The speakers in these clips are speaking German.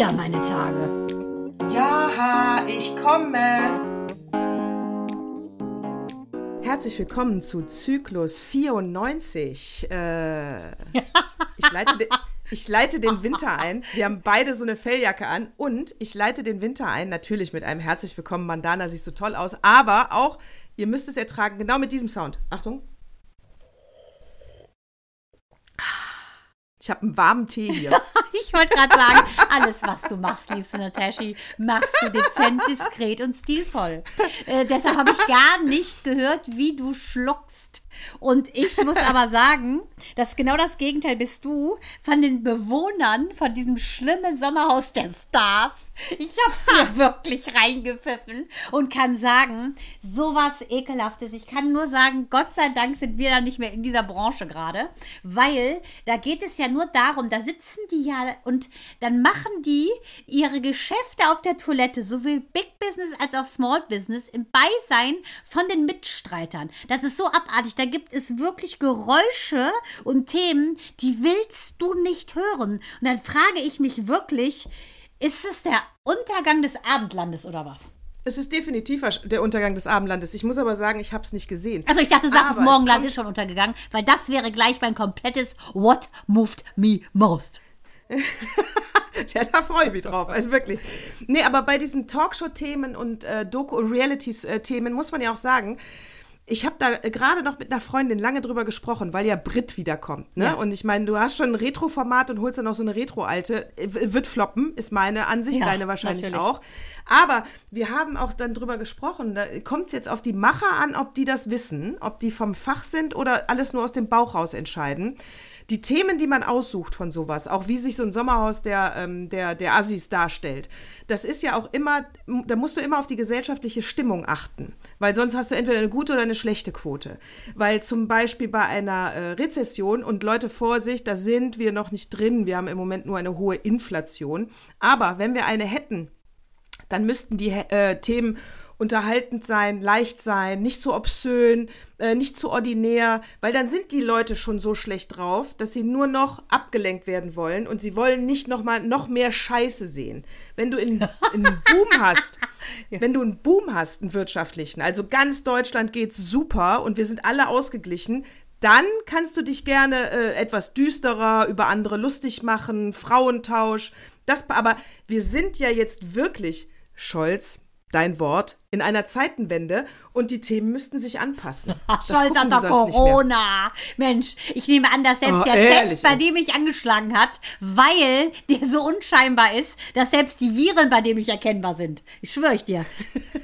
wieder meine Tage. Ja, ich komme. Herzlich willkommen zu Zyklus 94. Äh, ich, leite de, ich leite den Winter ein. Wir haben beide so eine Felljacke an und ich leite den Winter ein, natürlich mit einem Herzlich willkommen. Mandana sieht so toll aus, aber auch, ihr müsst es ertragen, genau mit diesem Sound. Achtung. Ich habe einen warmen Tee hier. ich wollte gerade sagen, alles, was du machst, liebste Nataschi, machst du dezent, diskret und stilvoll. Äh, deshalb habe ich gar nicht gehört, wie du schluckst. Und ich muss aber sagen, dass genau das Gegenteil bist du von den Bewohnern von diesem schlimmen Sommerhaus der Stars. Ich hab's mir wirklich reingepfiffen und kann sagen, sowas ekelhaftes. Ich kann nur sagen, Gott sei Dank sind wir da nicht mehr in dieser Branche gerade, weil da geht es ja nur darum, da sitzen die ja und dann machen die ihre Geschäfte auf der Toilette, sowohl Big Business als auch Small Business im Beisein von den Mitstreitern. Das ist so abartig. Da gibt es wirklich Geräusche und Themen, die willst du nicht hören. Und dann frage ich mich wirklich, ist es der Untergang des Abendlandes oder was? Es ist definitiv der Untergang des Abendlandes. Ich muss aber sagen, ich habe es nicht gesehen. Also ich dachte, du sagst, aber das Morgenland ist schon untergegangen, weil das wäre gleich mein komplettes What moved me most. ja, da freue ich mich drauf. Also wirklich. Nee, aber bei diesen Talkshow-Themen und äh, Doku-Realities-Themen muss man ja auch sagen, ich habe da gerade noch mit einer Freundin lange drüber gesprochen, weil ja Brit wiederkommt. Ne? Ja. Und ich meine, du hast schon ein Retro-Format und holst dann noch so eine Retro-alte. Wird floppen, ist meine Ansicht, ja, deine wahrscheinlich natürlich. auch. Aber wir haben auch dann drüber gesprochen, da kommt es jetzt auf die Macher an, ob die das wissen, ob die vom Fach sind oder alles nur aus dem Bauch raus entscheiden die Themen, die man aussucht von sowas, auch wie sich so ein Sommerhaus der, ähm, der, der Assis darstellt, das ist ja auch immer, da musst du immer auf die gesellschaftliche Stimmung achten. Weil sonst hast du entweder eine gute oder eine schlechte Quote. Weil zum Beispiel bei einer äh, Rezession und Leute, Vorsicht, da sind wir noch nicht drin. Wir haben im Moment nur eine hohe Inflation. Aber wenn wir eine hätten, dann müssten die äh, Themen unterhaltend sein, leicht sein, nicht zu obszön, äh, nicht zu ordinär, weil dann sind die Leute schon so schlecht drauf, dass sie nur noch abgelenkt werden wollen und sie wollen nicht noch mal noch mehr Scheiße sehen. Wenn du einen Boom hast, ja. wenn du einen Boom hast, einen wirtschaftlichen, also ganz Deutschland geht super und wir sind alle ausgeglichen, dann kannst du dich gerne äh, etwas düsterer über andere lustig machen, Frauentausch. Das, aber wir sind ja jetzt wirklich, Scholz, dein Wort, in einer Zeitenwende und die Themen müssten sich anpassen. Scholz hat doch Corona. Mensch, ich nehme an, dass selbst oh, der ehrlich? Test, bei dem mich angeschlagen hat, weil der so unscheinbar ist, dass selbst die Viren bei dem nicht erkennbar sind. Ich schwöre ich dir.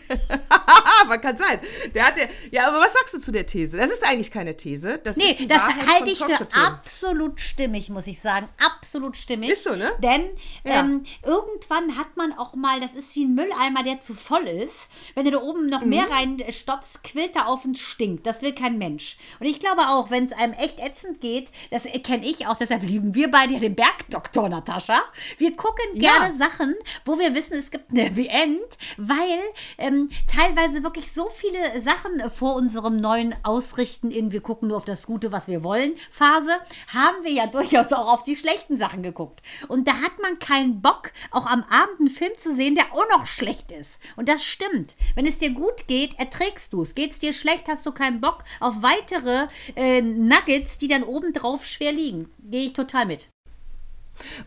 aber kann sein. Der hatte, ja, aber was sagst du zu der These? Das ist eigentlich keine These. Das nee, das halte ich für absolut stimmig, muss ich sagen. Absolut stimmig. Ist so, ne? Denn ja. ähm, irgendwann hat man auch mal, das ist wie ein Mülleimer, der zu voll ist wenn du da oben noch mhm. mehr reinstopfst, quillt er auf und stinkt. Das will kein Mensch. Und ich glaube auch, wenn es einem echt ätzend geht, das kenne ich auch, deshalb lieben wir beide ja den Bergdoktor, Natascha. Wir gucken gerne ja. Sachen, wo wir wissen, es gibt eine Happy End, weil ähm, teilweise wirklich so viele Sachen vor unserem neuen Ausrichten in wir gucken nur auf das Gute, was wir wollen, Phase, haben wir ja durchaus auch auf die schlechten Sachen geguckt. Und da hat man keinen Bock, auch am Abend einen Film zu sehen, der auch noch schlecht ist. Und das stimmt. Wenn es dir gut geht, erträgst du es. Geht es dir schlecht, hast du keinen Bock auf weitere äh, Nuggets, die dann obendrauf schwer liegen. Gehe ich total mit.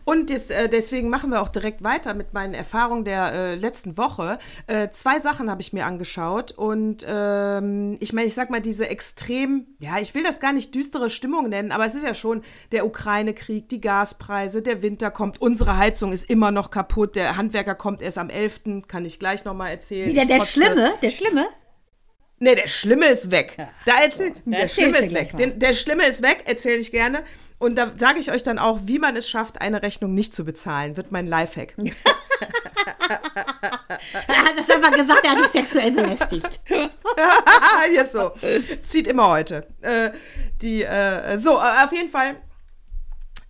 Und jetzt, äh, deswegen machen wir auch direkt weiter mit meinen Erfahrungen der äh, letzten Woche. Äh, zwei Sachen habe ich mir angeschaut und ähm, ich meine, ich sag mal, diese extrem, ja, ich will das gar nicht düstere Stimmung nennen, aber es ist ja schon der Ukraine-Krieg, die Gaspreise, der Winter kommt, unsere Heizung ist immer noch kaputt, der Handwerker kommt erst am 11., kann ich gleich nochmal erzählen. Wieder der. Schlimme, der Schlimme? Nee, der Schlimme ist weg. Da erzähl, der Schlimme ist weg. Den, der Schlimme ist weg, erzähle ich gerne. Und da sage ich euch dann auch, wie man es schafft, eine Rechnung nicht zu bezahlen, wird mein Lifehack. er hat das einfach gesagt, er hat dich sexuell belästigt. Jetzt so. Zieht immer heute. Äh, die, äh, so, äh, auf jeden Fall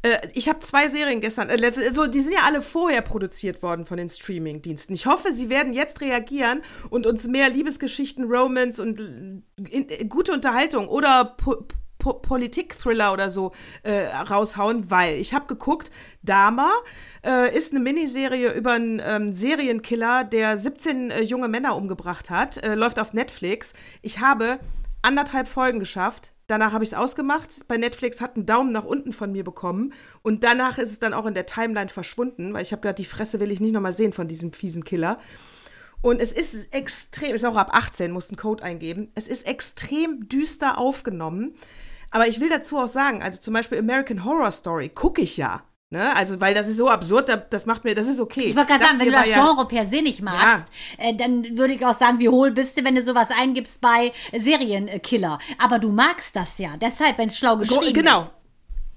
äh, ich habe zwei Serien gestern, äh, so, die sind ja alle vorher produziert worden von den Streaming-Diensten. Ich hoffe, sie werden jetzt reagieren und uns mehr Liebesgeschichten, Romance und in, in, gute Unterhaltung oder po po Politik-Thriller oder so äh, raushauen, weil ich habe geguckt, Dama äh, ist eine Miniserie über einen ähm, Serienkiller, der 17 äh, junge Männer umgebracht hat, äh, läuft auf Netflix. Ich habe anderthalb Folgen geschafft. Danach habe ich es ausgemacht. Bei Netflix hat einen Daumen nach unten von mir bekommen. Und danach ist es dann auch in der Timeline verschwunden, weil ich habe gerade die Fresse will ich nicht nochmal sehen von diesem fiesen Killer. Und es ist extrem, ist auch ab 18, muss einen Code eingeben. Es ist extrem düster aufgenommen. Aber ich will dazu auch sagen, also zum Beispiel American Horror Story gucke ich ja. Ne? Also, weil das ist so absurd, das macht mir, das ist okay. Ich wollte gerade sagen, wenn du das Genre per se nicht magst, ja. äh, dann würde ich auch sagen, wie hohl bist du, wenn du sowas eingibst bei Serienkiller. Aber du magst das ja. Deshalb, wenn es schlau geschrieben genau. ist. Genau,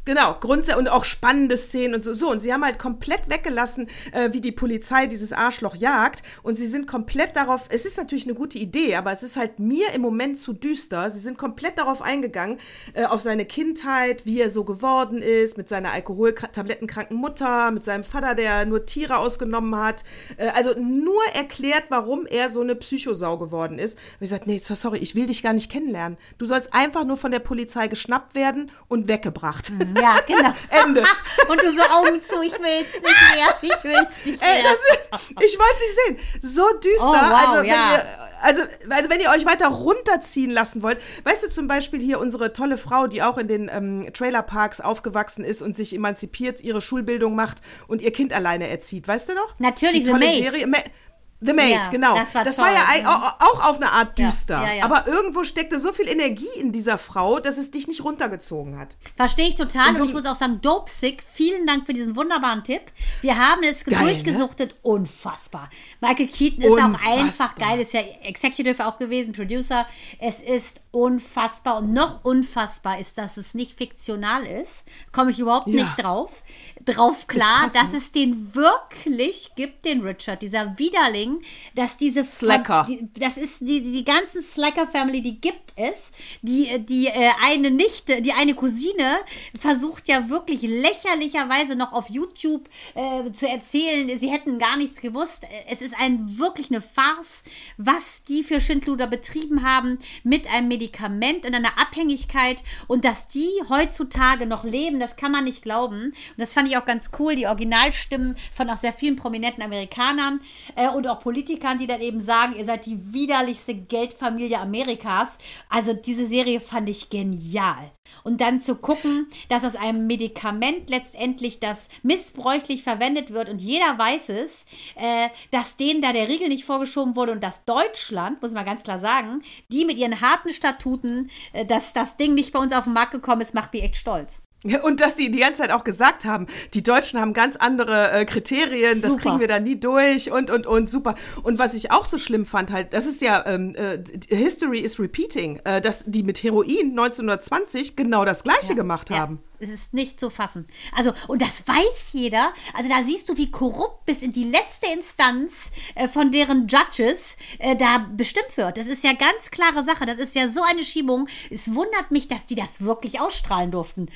Grundsätze und auch spannende Szenen und so. So, und sie haben halt komplett weggelassen, äh, wie die Polizei dieses Arschloch jagt. Und sie sind komplett darauf, es ist natürlich eine gute Idee, aber es ist halt mir im Moment zu düster. Sie sind komplett darauf eingegangen, äh, auf seine Kindheit, wie er so geworden ist, mit seiner alkoholtablettenkranken Mutter, mit seinem Vater, der nur Tiere ausgenommen hat. Äh, also nur erklärt, warum er so eine Psychosau geworden ist. Und ich gesagt, nee, sorry, ich will dich gar nicht kennenlernen. Du sollst einfach nur von der Polizei geschnappt werden und weggebracht. Mhm. Ja, genau. Ende. Und du so Augen zu, ich will's nicht mehr, ich will's nicht mehr. Ey, ist, ich wollte es nicht sehen. So düster. Oh, wow, also, wenn ja. ihr, also, also wenn ihr euch weiter runterziehen lassen wollt, weißt du zum Beispiel hier unsere tolle Frau, die auch in den ähm, Trailerparks aufgewachsen ist und sich emanzipiert, ihre Schulbildung macht und ihr Kind alleine erzieht, weißt du noch? Natürlich, die tolle Serie. The Maid, ja, genau. Das war, das war ja mhm. auch auf eine Art düster. Ja, ja, aber irgendwo steckte so viel Energie in dieser Frau, dass es dich nicht runtergezogen hat. Verstehe ich total. So und ich muss auch sagen, Dope Sick, vielen Dank für diesen wunderbaren Tipp. Wir haben es geil, ne? durchgesuchtet. Ne? Unfassbar. Michael Keaton ist Unfassbar. auch einfach geil. Ist ja Executive auch gewesen, Producer. Es ist unfassbar. Und noch unfassbar ist, dass es nicht fiktional ist. Komme ich überhaupt nicht drauf. Drauf klar, krass, dass ne? es den wirklich gibt, den Richard, dieser Widerling dass diese Slacker, die, das ist die, die ganze Slacker Family, die gibt es. Die, die äh, eine Nichte, die eine Cousine versucht ja wirklich lächerlicherweise noch auf YouTube äh, zu erzählen, sie hätten gar nichts gewusst. Es ist ein wirklich eine Farce, was die für Schindluder betrieben haben mit einem Medikament und einer Abhängigkeit und dass die heutzutage noch leben, das kann man nicht glauben. Und das fand ich auch ganz cool, die Originalstimmen von auch sehr vielen prominenten Amerikanern äh, und auch Politikern, die dann eben sagen, ihr seid die widerlichste Geldfamilie Amerikas. Also diese Serie fand ich genial. Und dann zu gucken, dass aus einem Medikament letztendlich das missbräuchlich verwendet wird und jeder weiß es, äh, dass denen da der Riegel nicht vorgeschoben wurde und dass Deutschland, muss man ganz klar sagen, die mit ihren harten Statuten, äh, dass das Ding nicht bei uns auf den Markt gekommen ist, macht mich echt stolz. Und dass die die ganze Zeit auch gesagt haben, die Deutschen haben ganz andere äh, Kriterien, super. das kriegen wir da nie durch und, und, und, super. Und was ich auch so schlimm fand, halt, das ist ja, ähm, äh, History is repeating, äh, dass die mit Heroin 1920 genau das Gleiche ja, gemacht ja. Es ist nicht zu fassen. Also, und das weiß jeder. Also, da siehst du, wie korrupt bis in die letzte Instanz äh, von deren Judges äh, da bestimmt wird. Das ist ja ganz klare Sache. Das ist ja so eine Schiebung. Es wundert mich, dass die das wirklich ausstrahlen durften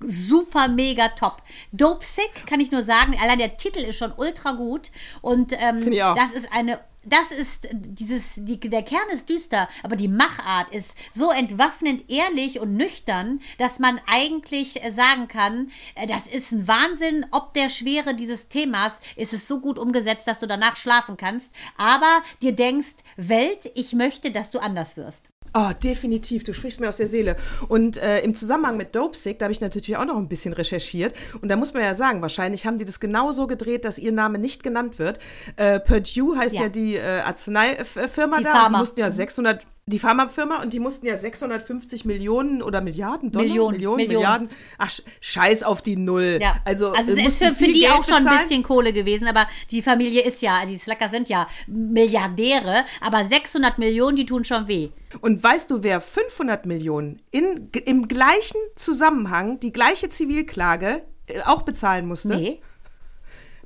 super mega top. Dope Sick kann ich nur sagen, allein der Titel ist schon ultra gut und ähm, das ist eine das ist dieses, die, der Kern ist düster, aber die Machart ist so entwaffnend ehrlich und nüchtern, dass man eigentlich sagen kann, äh, das ist ein Wahnsinn, ob der Schwere dieses Themas ist es so gut umgesetzt, dass du danach schlafen kannst, aber dir denkst, Welt, ich möchte, dass du anders wirst. Oh, definitiv. Du sprichst mir aus der Seele. Und äh, im Zusammenhang mit Dopesick, da habe ich natürlich auch noch ein bisschen recherchiert. Und da muss man ja sagen, wahrscheinlich haben die das genauso gedreht, dass ihr Name nicht genannt wird. Äh, Purdue heißt ja, ja die äh, Arzneifirma die da. Pharma. Die mussten ja 600, die Pharmafirma und die mussten ja 650 Millionen oder Milliarden Dollar, Millionen, Millionen, Millionen. Milliarden. Ach, scheiß auf die Null. Ja. Also, also es ist für, für die Geld auch schon ein bisschen Kohle gewesen, aber die Familie ist ja, die Slacker sind ja Milliardäre, aber 600 Millionen, die tun schon weh. Und weißt du, wer 500 Millionen in, im gleichen Zusammenhang, die gleiche Zivilklage äh, auch bezahlen musste? Nee.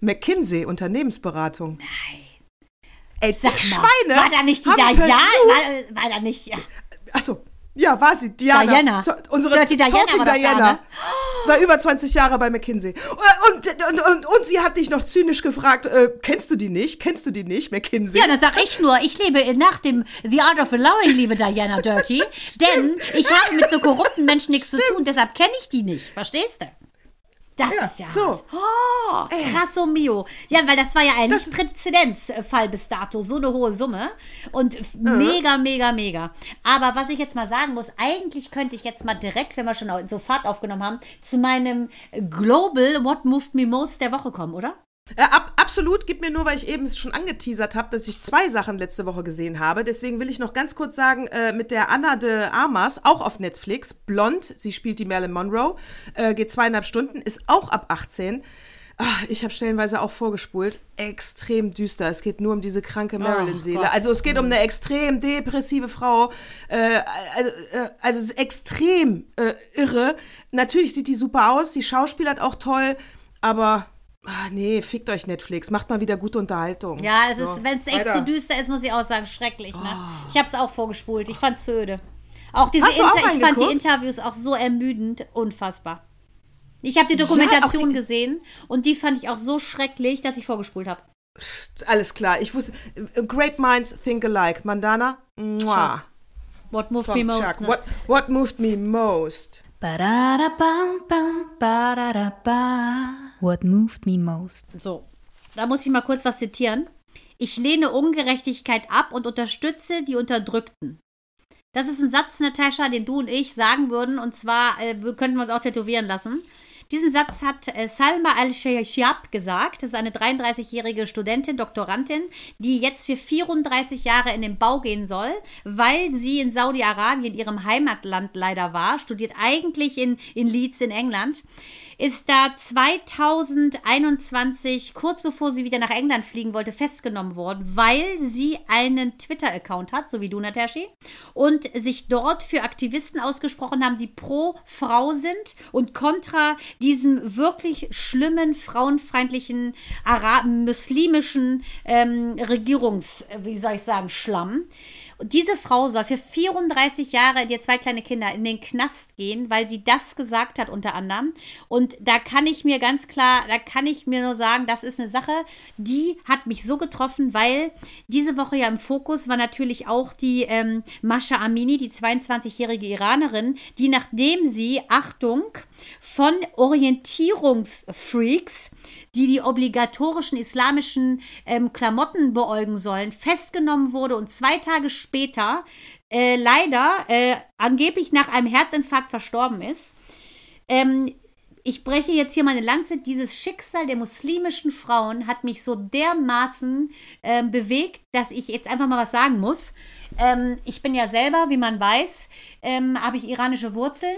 McKinsey, Unternehmensberatung. Nein. Ey, Sag die mal, Schweine. War da nicht die Diana? War, war, da nicht. Ja. Achso, ja, war sie. Diana. Diana. unsere Dirty Diana. Talking Diana. war über 20 Jahre bei McKinsey. Und, und, und, und sie hat dich noch zynisch gefragt, äh, kennst du die nicht? Kennst du die nicht, McKinsey? Ja, dann sag ich nur, ich lebe nach dem The Art of Allowing, liebe Diana Dirty. denn ich habe mit so korrupten Menschen nichts zu tun, deshalb kenne ich die nicht. Verstehst du? Das Ja, ist ja so. hart. Oh, krasso mio. Ja, weil das war ja ein Präzedenzfall bis dato, so eine hohe Summe. Und f- mega, mega, mega. Aber was ich jetzt mal sagen muss, eigentlich könnte ich jetzt mal direkt, wenn wir schon so Fahrt aufgenommen haben, zu meinem Global What Moved Me Most der Woche kommen, oder? Äh, ab, absolut, gib mir nur, weil ich eben es schon angeteasert habe, dass ich zwei Sachen letzte Woche gesehen habe. Deswegen will ich noch ganz kurz sagen, äh, mit der Anna de Armas, auch auf Netflix, blond, sie spielt die Marilyn Monroe, äh, geht zweieinhalb Stunden, ist auch ab 18. Ah, ich habe stellenweise auch vorgespult. Extrem düster. Es geht nur um diese kranke Marilyn-Seele. Gott. Also es geht um eine extrem depressive Frau. Äh, also, äh, also es ist extrem äh, irre. Natürlich sieht die super aus. Die schauspielert auch toll. Aber ah, nee, fickt euch Netflix. Macht mal wieder gute Unterhaltung. Ja, es So, ist, wenn es echt weiter. zu düster ist, muss ich auch sagen, schrecklich. Ne? Ich habe es auch vorgespult. Ich fand's öde. Auch diese Hast du auch Inter ich fand die? Interviews auch so ermüdend, unfassbar. Ich habe die Ja, Dokumentation auch die- gesehen und die fand ich auch so schrecklich, dass ich vorgespult habe. Alles klar. Ich wusste. äh, Great minds think alike. Mandana. Mua. What moved me From most? Chuck. Ne? What, what moved me most? Ba-da-da-bam-bam, ba-da-da-ba. What moved me most? So, da muss ich mal kurz was zitieren. Ich lehne Ungerechtigkeit ab und unterstütze die Unterdrückten. Das ist ein Satz, Natascha, den du und ich sagen würden, und zwar äh, könnten wir uns auch tätowieren lassen. Diesen Satz hat äh, Salma al-Shayab gesagt. Das ist eine 33-jährige Studentin, Doktorandin, die jetzt für 34 Jahre in den Bau gehen soll, weil sie in Saudi-Arabien, ihrem Heimatland leider war, studiert eigentlich in, in Leeds in England, ist da 2021, kurz bevor sie wieder nach England fliegen wollte, festgenommen worden, weil sie einen Twitter-Account hat, so wie du, Natashi, und sich dort für Aktivisten ausgesprochen haben, die pro Frau sind und kontra diesem wirklich schlimmen, frauenfeindlichen, Ara muslimischen ähm, Regierungs, wie soll ich sagen, Schlamm. Diese Frau soll für 34 Jahre, die zwei kleine Kinder, in den Knast gehen, weil sie das gesagt hat unter anderem. Und da kann ich mir ganz klar, da kann ich mir nur sagen, das ist eine Sache, die hat mich so getroffen, weil diese Woche ja im Fokus war natürlich auch die ähm, Masha Amini, die 22-jährige Iranerin, die nachdem sie, Achtung, von Orientierungsfreaks, die die obligatorischen islamischen ähm, Klamotten beäugen sollen, festgenommen wurde und zwei Tage später äh, leider äh, angeblich nach einem Herzinfarkt verstorben ist. Ähm, ich breche jetzt hier meine Lanze. Dieses Schicksal der muslimischen Frauen hat mich so dermaßen ähm, bewegt, dass ich jetzt einfach mal was sagen muss. Ähm, ich bin ja selber, wie man weiß, ähm, habe ich iranische Wurzeln.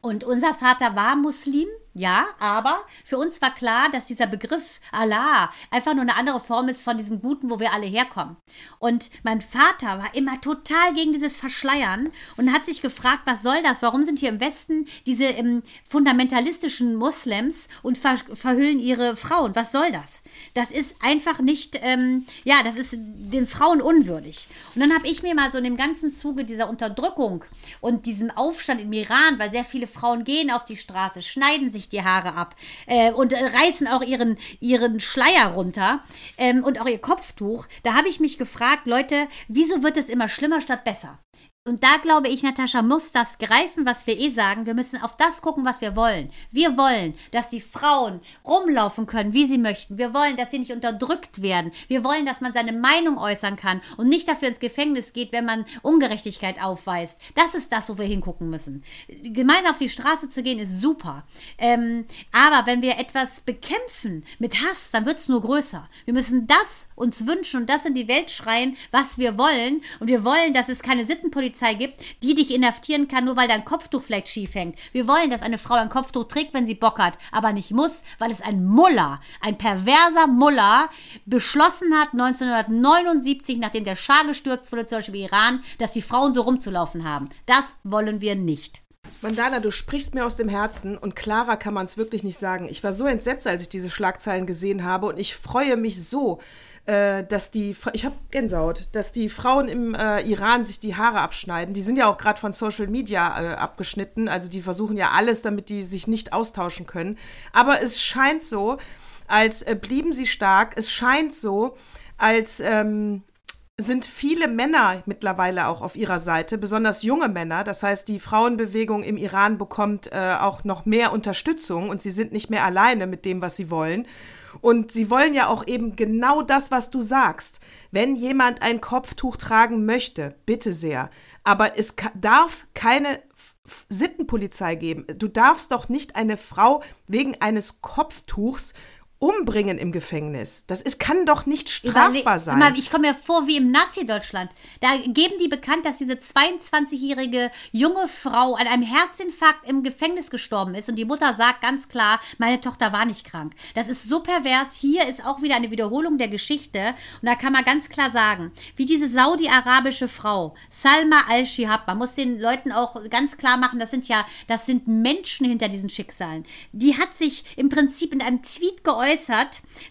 Und unser Vater war Muslim, ja, aber für uns war klar, dass dieser Begriff Allah einfach nur eine andere Form ist von diesem Guten, wo wir alle herkommen. Und mein Vater war immer total gegen dieses Verschleiern und hat sich gefragt, was soll das? Warum sind hier im Westen diese ähm, fundamentalistischen Moslems und ver verhüllen ihre Frauen? Was soll das? Das ist einfach nicht, ähm, ja, das ist den Frauen unwürdig. Und dann habe ich mir mal so in dem ganzen Zuge dieser Unterdrückung und diesem Aufstand im Iran, weil sehr viele Frauen gehen auf die Straße, schneiden sich die Haare ab äh, und äh, reißen auch ihren, ihren Schleier runter ähm, und auch ihr Kopftuch. Da habe ich mich gefragt, Leute, wieso wird es immer schlimmer statt besser? Und da glaube ich, Natascha, muss das greifen, was wir eh sagen. Wir müssen auf das gucken, was wir wollen. Wir wollen, dass die Frauen rumlaufen können, wie sie möchten. Wir wollen, dass sie nicht unterdrückt werden. Wir wollen, dass man seine Meinung äußern kann und nicht dafür ins Gefängnis geht, wenn man Ungerechtigkeit aufweist. Das ist das, wo wir hingucken müssen. Gemeinsam auf die Straße zu gehen, ist super. Ähm, aber wenn wir etwas bekämpfen mit Hass, dann wird es nur größer. Wir müssen das uns wünschen und das in die Welt schreien, was wir wollen. Und wir wollen, dass es keine Sittenpolizei gibt, die dich inhaftieren kann, nur weil dein Kopftuch vielleicht schief hängt. Wir wollen, dass eine Frau ein Kopftuch trägt, wenn sie Bock hat, aber nicht muss, weil es ein Muller, ein perverser Muller beschlossen hat, 1979, nachdem der Schah gestürzt wurde, zum Beispiel Iran, dass die Frauen so rumzulaufen haben. Das wollen wir nicht. Mandana, du sprichst mir aus dem Herzen und klarer kann man es wirklich nicht sagen. Ich war so entsetzt, als ich diese Schlagzeilen gesehen habe und ich freue mich so, äh, dass die, ich habe Gänsehaut, dass die Frauen im äh, Iran sich die Haare abschneiden. Die sind ja auch gerade von Social Media äh, abgeschnitten, also die versuchen ja alles, damit die sich nicht austauschen können. Aber es scheint so, als äh, blieben sie stark. Es scheint so, als ähm, sind viele Männer mittlerweile auch auf ihrer Seite, besonders junge Männer. Das heißt, die Frauenbewegung im Iran bekommt äh, auch noch mehr Unterstützung und sie sind nicht mehr alleine mit dem, was sie wollen. Und sie wollen ja auch eben genau das, was du sagst. Wenn jemand ein Kopftuch tragen möchte, bitte sehr. Aber es darf keine Sittenpolizei geben. Du darfst doch nicht eine Frau wegen eines Kopftuchs umbringen im Gefängnis. Das ist, kann doch nicht strafbar Überle- sein. Mal, ich komme mir vor wie im Nazi-Deutschland. Da geben die bekannt, dass diese 22-jährige junge Frau an einem Herzinfarkt im Gefängnis gestorben ist und die Mutter sagt ganz klar, meine Tochter war nicht krank. Das ist so pervers. Hier ist auch wieder eine Wiederholung der Geschichte und da kann man ganz klar sagen, wie diese saudi-arabische Frau Salma al-Shihab, man muss den Leuten auch ganz klar machen, das sind ja, das sind Menschen hinter diesen Schicksalen. Die hat sich im Prinzip in einem Tweet geäußert,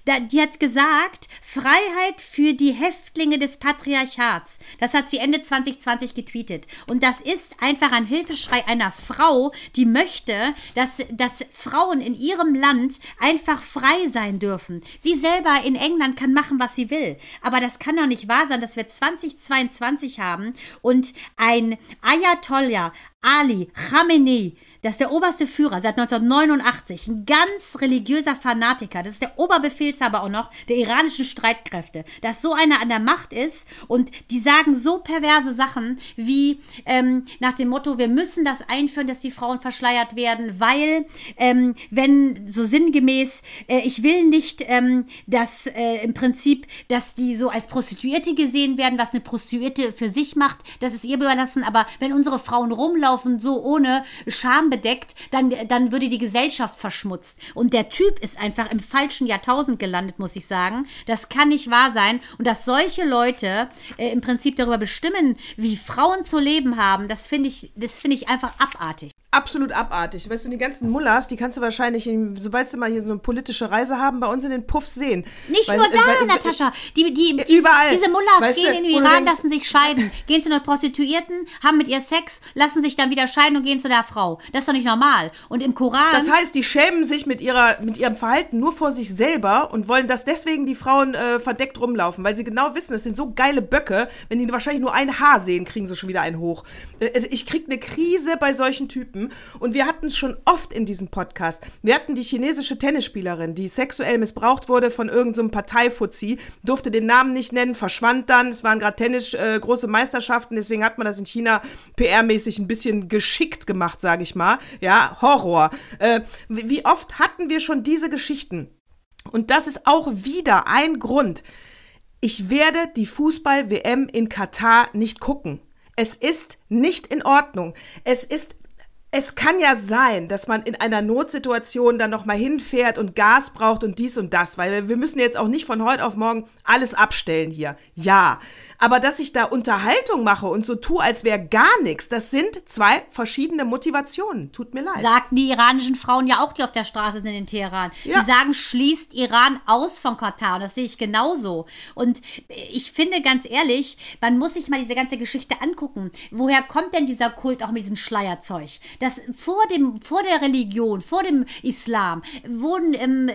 da, die hat gesagt, Freiheit für die Häftlinge des Patriarchats. Das hat sie Ende 2020 getweetet. Und das ist einfach ein Hilfeschrei einer Frau, die möchte, dass, dass Frauen in ihrem Land einfach frei sein dürfen. Sie selber in England kann machen, was sie will. Aber das kann doch nicht wahr sein, dass wir 2022 haben und ein Ayatollah Ali Khamenei, das ist der oberste Führer seit 1989, ein ganz religiöser Fanatiker, das ist der Oberbefehlshaber auch noch der iranischen Streitkräfte, dass so einer an der Macht ist. Und die sagen so perverse Sachen wie ähm, nach dem Motto, wir müssen das einführen, dass die Frauen verschleiert werden, weil ähm, wenn so sinngemäß, äh, ich will nicht, ähm, dass äh, im Prinzip, dass die so als Prostituierte gesehen werden, was eine Prostituierte für sich macht, das ist ihr überlassen, aber wenn unsere Frauen rumlaufen, so ohne Scham bedeckt, dann, dann würde die Gesellschaft verschmutzt. Und der Typ ist einfach im falschen Jahrtausend gelandet, muss ich sagen. Das kann nicht wahr sein. Und dass solche Leute äh, im Prinzip darüber bestimmen, wie Frauen zu leben haben, das finde ich, das finde ich einfach abartig. Absolut abartig. Weißt du, die ganzen Mullahs, die kannst du wahrscheinlich, in, sobald sie mal hier so eine politische Reise haben, bei uns in den Puffs sehen. Nicht Weil- nur da, weil- Natascha. Die, die, die, Überall. Diese Mullahs Weißt gehen du, in den Iran, denkst- lassen sich scheiden, gehen zu einer Prostituierten, haben mit ihr Sex, lassen sich dann wieder scheiden und gehen zu der Frau. Das ist doch nicht normal. Und im Koran. Das heißt, die schämen sich mit, ihrer, mit ihrem Verhalten nur vor sich selber und wollen, dass deswegen die Frauen äh, verdeckt rumlaufen, weil sie genau wissen, es sind so geile Böcke, wenn die wahrscheinlich nur ein Haar sehen, kriegen sie schon wieder einen hoch. Äh, also ich krieg eine Krise bei solchen Typen und wir hatten es schon oft in diesem Podcast. Wir hatten die chinesische Tennisspielerin, die sexuell missbraucht wurde von irgendeinem so Parteifuzzi, durfte den Namen nicht nennen, verschwand dann. Es waren gerade Tennis äh, große Meisterschaften, deswegen hat man das in China PR-mäßig ein bisschen geschickt gemacht, sage ich mal. Ja, Horror. Äh, wie wie oft hatten wir schon diese Geschichten? Und das ist auch wieder ein Grund. Ich werde die Fußball-WM in Katar nicht gucken. Es ist nicht in Ordnung. Es ist es kann ja sein, dass man in einer Notsituation dann noch mal hinfährt und Gas braucht und dies und das, weil wir müssen jetzt auch nicht von heute auf morgen alles abstellen hier. Ja, aber dass ich da Unterhaltung mache und so tue, als wäre gar nichts, das sind zwei verschiedene Motivationen. Tut mir leid. Sagten die iranischen Frauen ja auch, die auf der Straße sind in Teheran. Ja. Die sagen, schließt Iran aus von Katar. Und das sehe ich genauso. Und ich finde ganz ehrlich, man muss sich mal diese ganze Geschichte angucken. Woher kommt denn dieser Kult auch mit diesem Schleierzeug? Das vor dem, vor der Religion, vor dem Islam wurden ähm,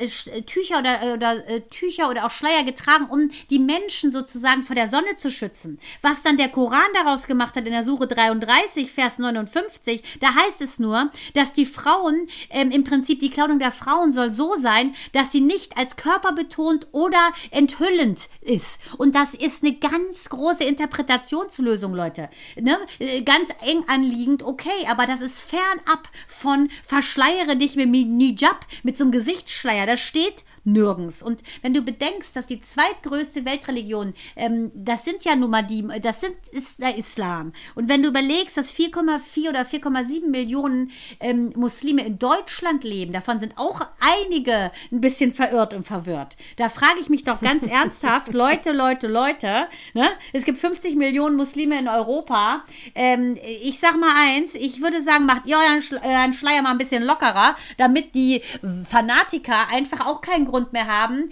Tücher oder, oder äh, Tücher oder auch Schleier getragen, um die Menschen sozusagen vor der Sonne zu schützen. Was dann der Koran daraus gemacht hat in der Sure 33, Vers 59, da heißt es nur, dass die Frauen, ähm, im Prinzip die Kleidung der Frauen soll so sein, dass sie nicht als körperbetont oder enthüllend ist. Und das ist eine ganz große Interpretationslösung, Leute. Ne? Äh, Ganz eng anliegend, okay, aber das ist fernab von verschleiere dich mit dem Hijab, mit so einem Gesichtsschleier. Das steht nirgends. Und wenn du bedenkst, dass die zweitgrößte Weltreligion, ähm, das sind ja nun mal die, das sind, ist der Islam. Und wenn du überlegst, dass 4,4 oder 4,7 Millionen ähm, Muslime in Deutschland leben, davon sind auch einige ein bisschen verirrt und verwirrt. Da frage ich mich doch ganz ernsthaft, Leute, Leute, Leute, ne? es gibt 50 Millionen Muslime in Europa. Ähm, ich sag mal eins, ich würde sagen, macht ihr euren, Schle euren Schleier mal ein bisschen lockerer, damit die Fanatiker einfach auch keinen Grund mehr haben,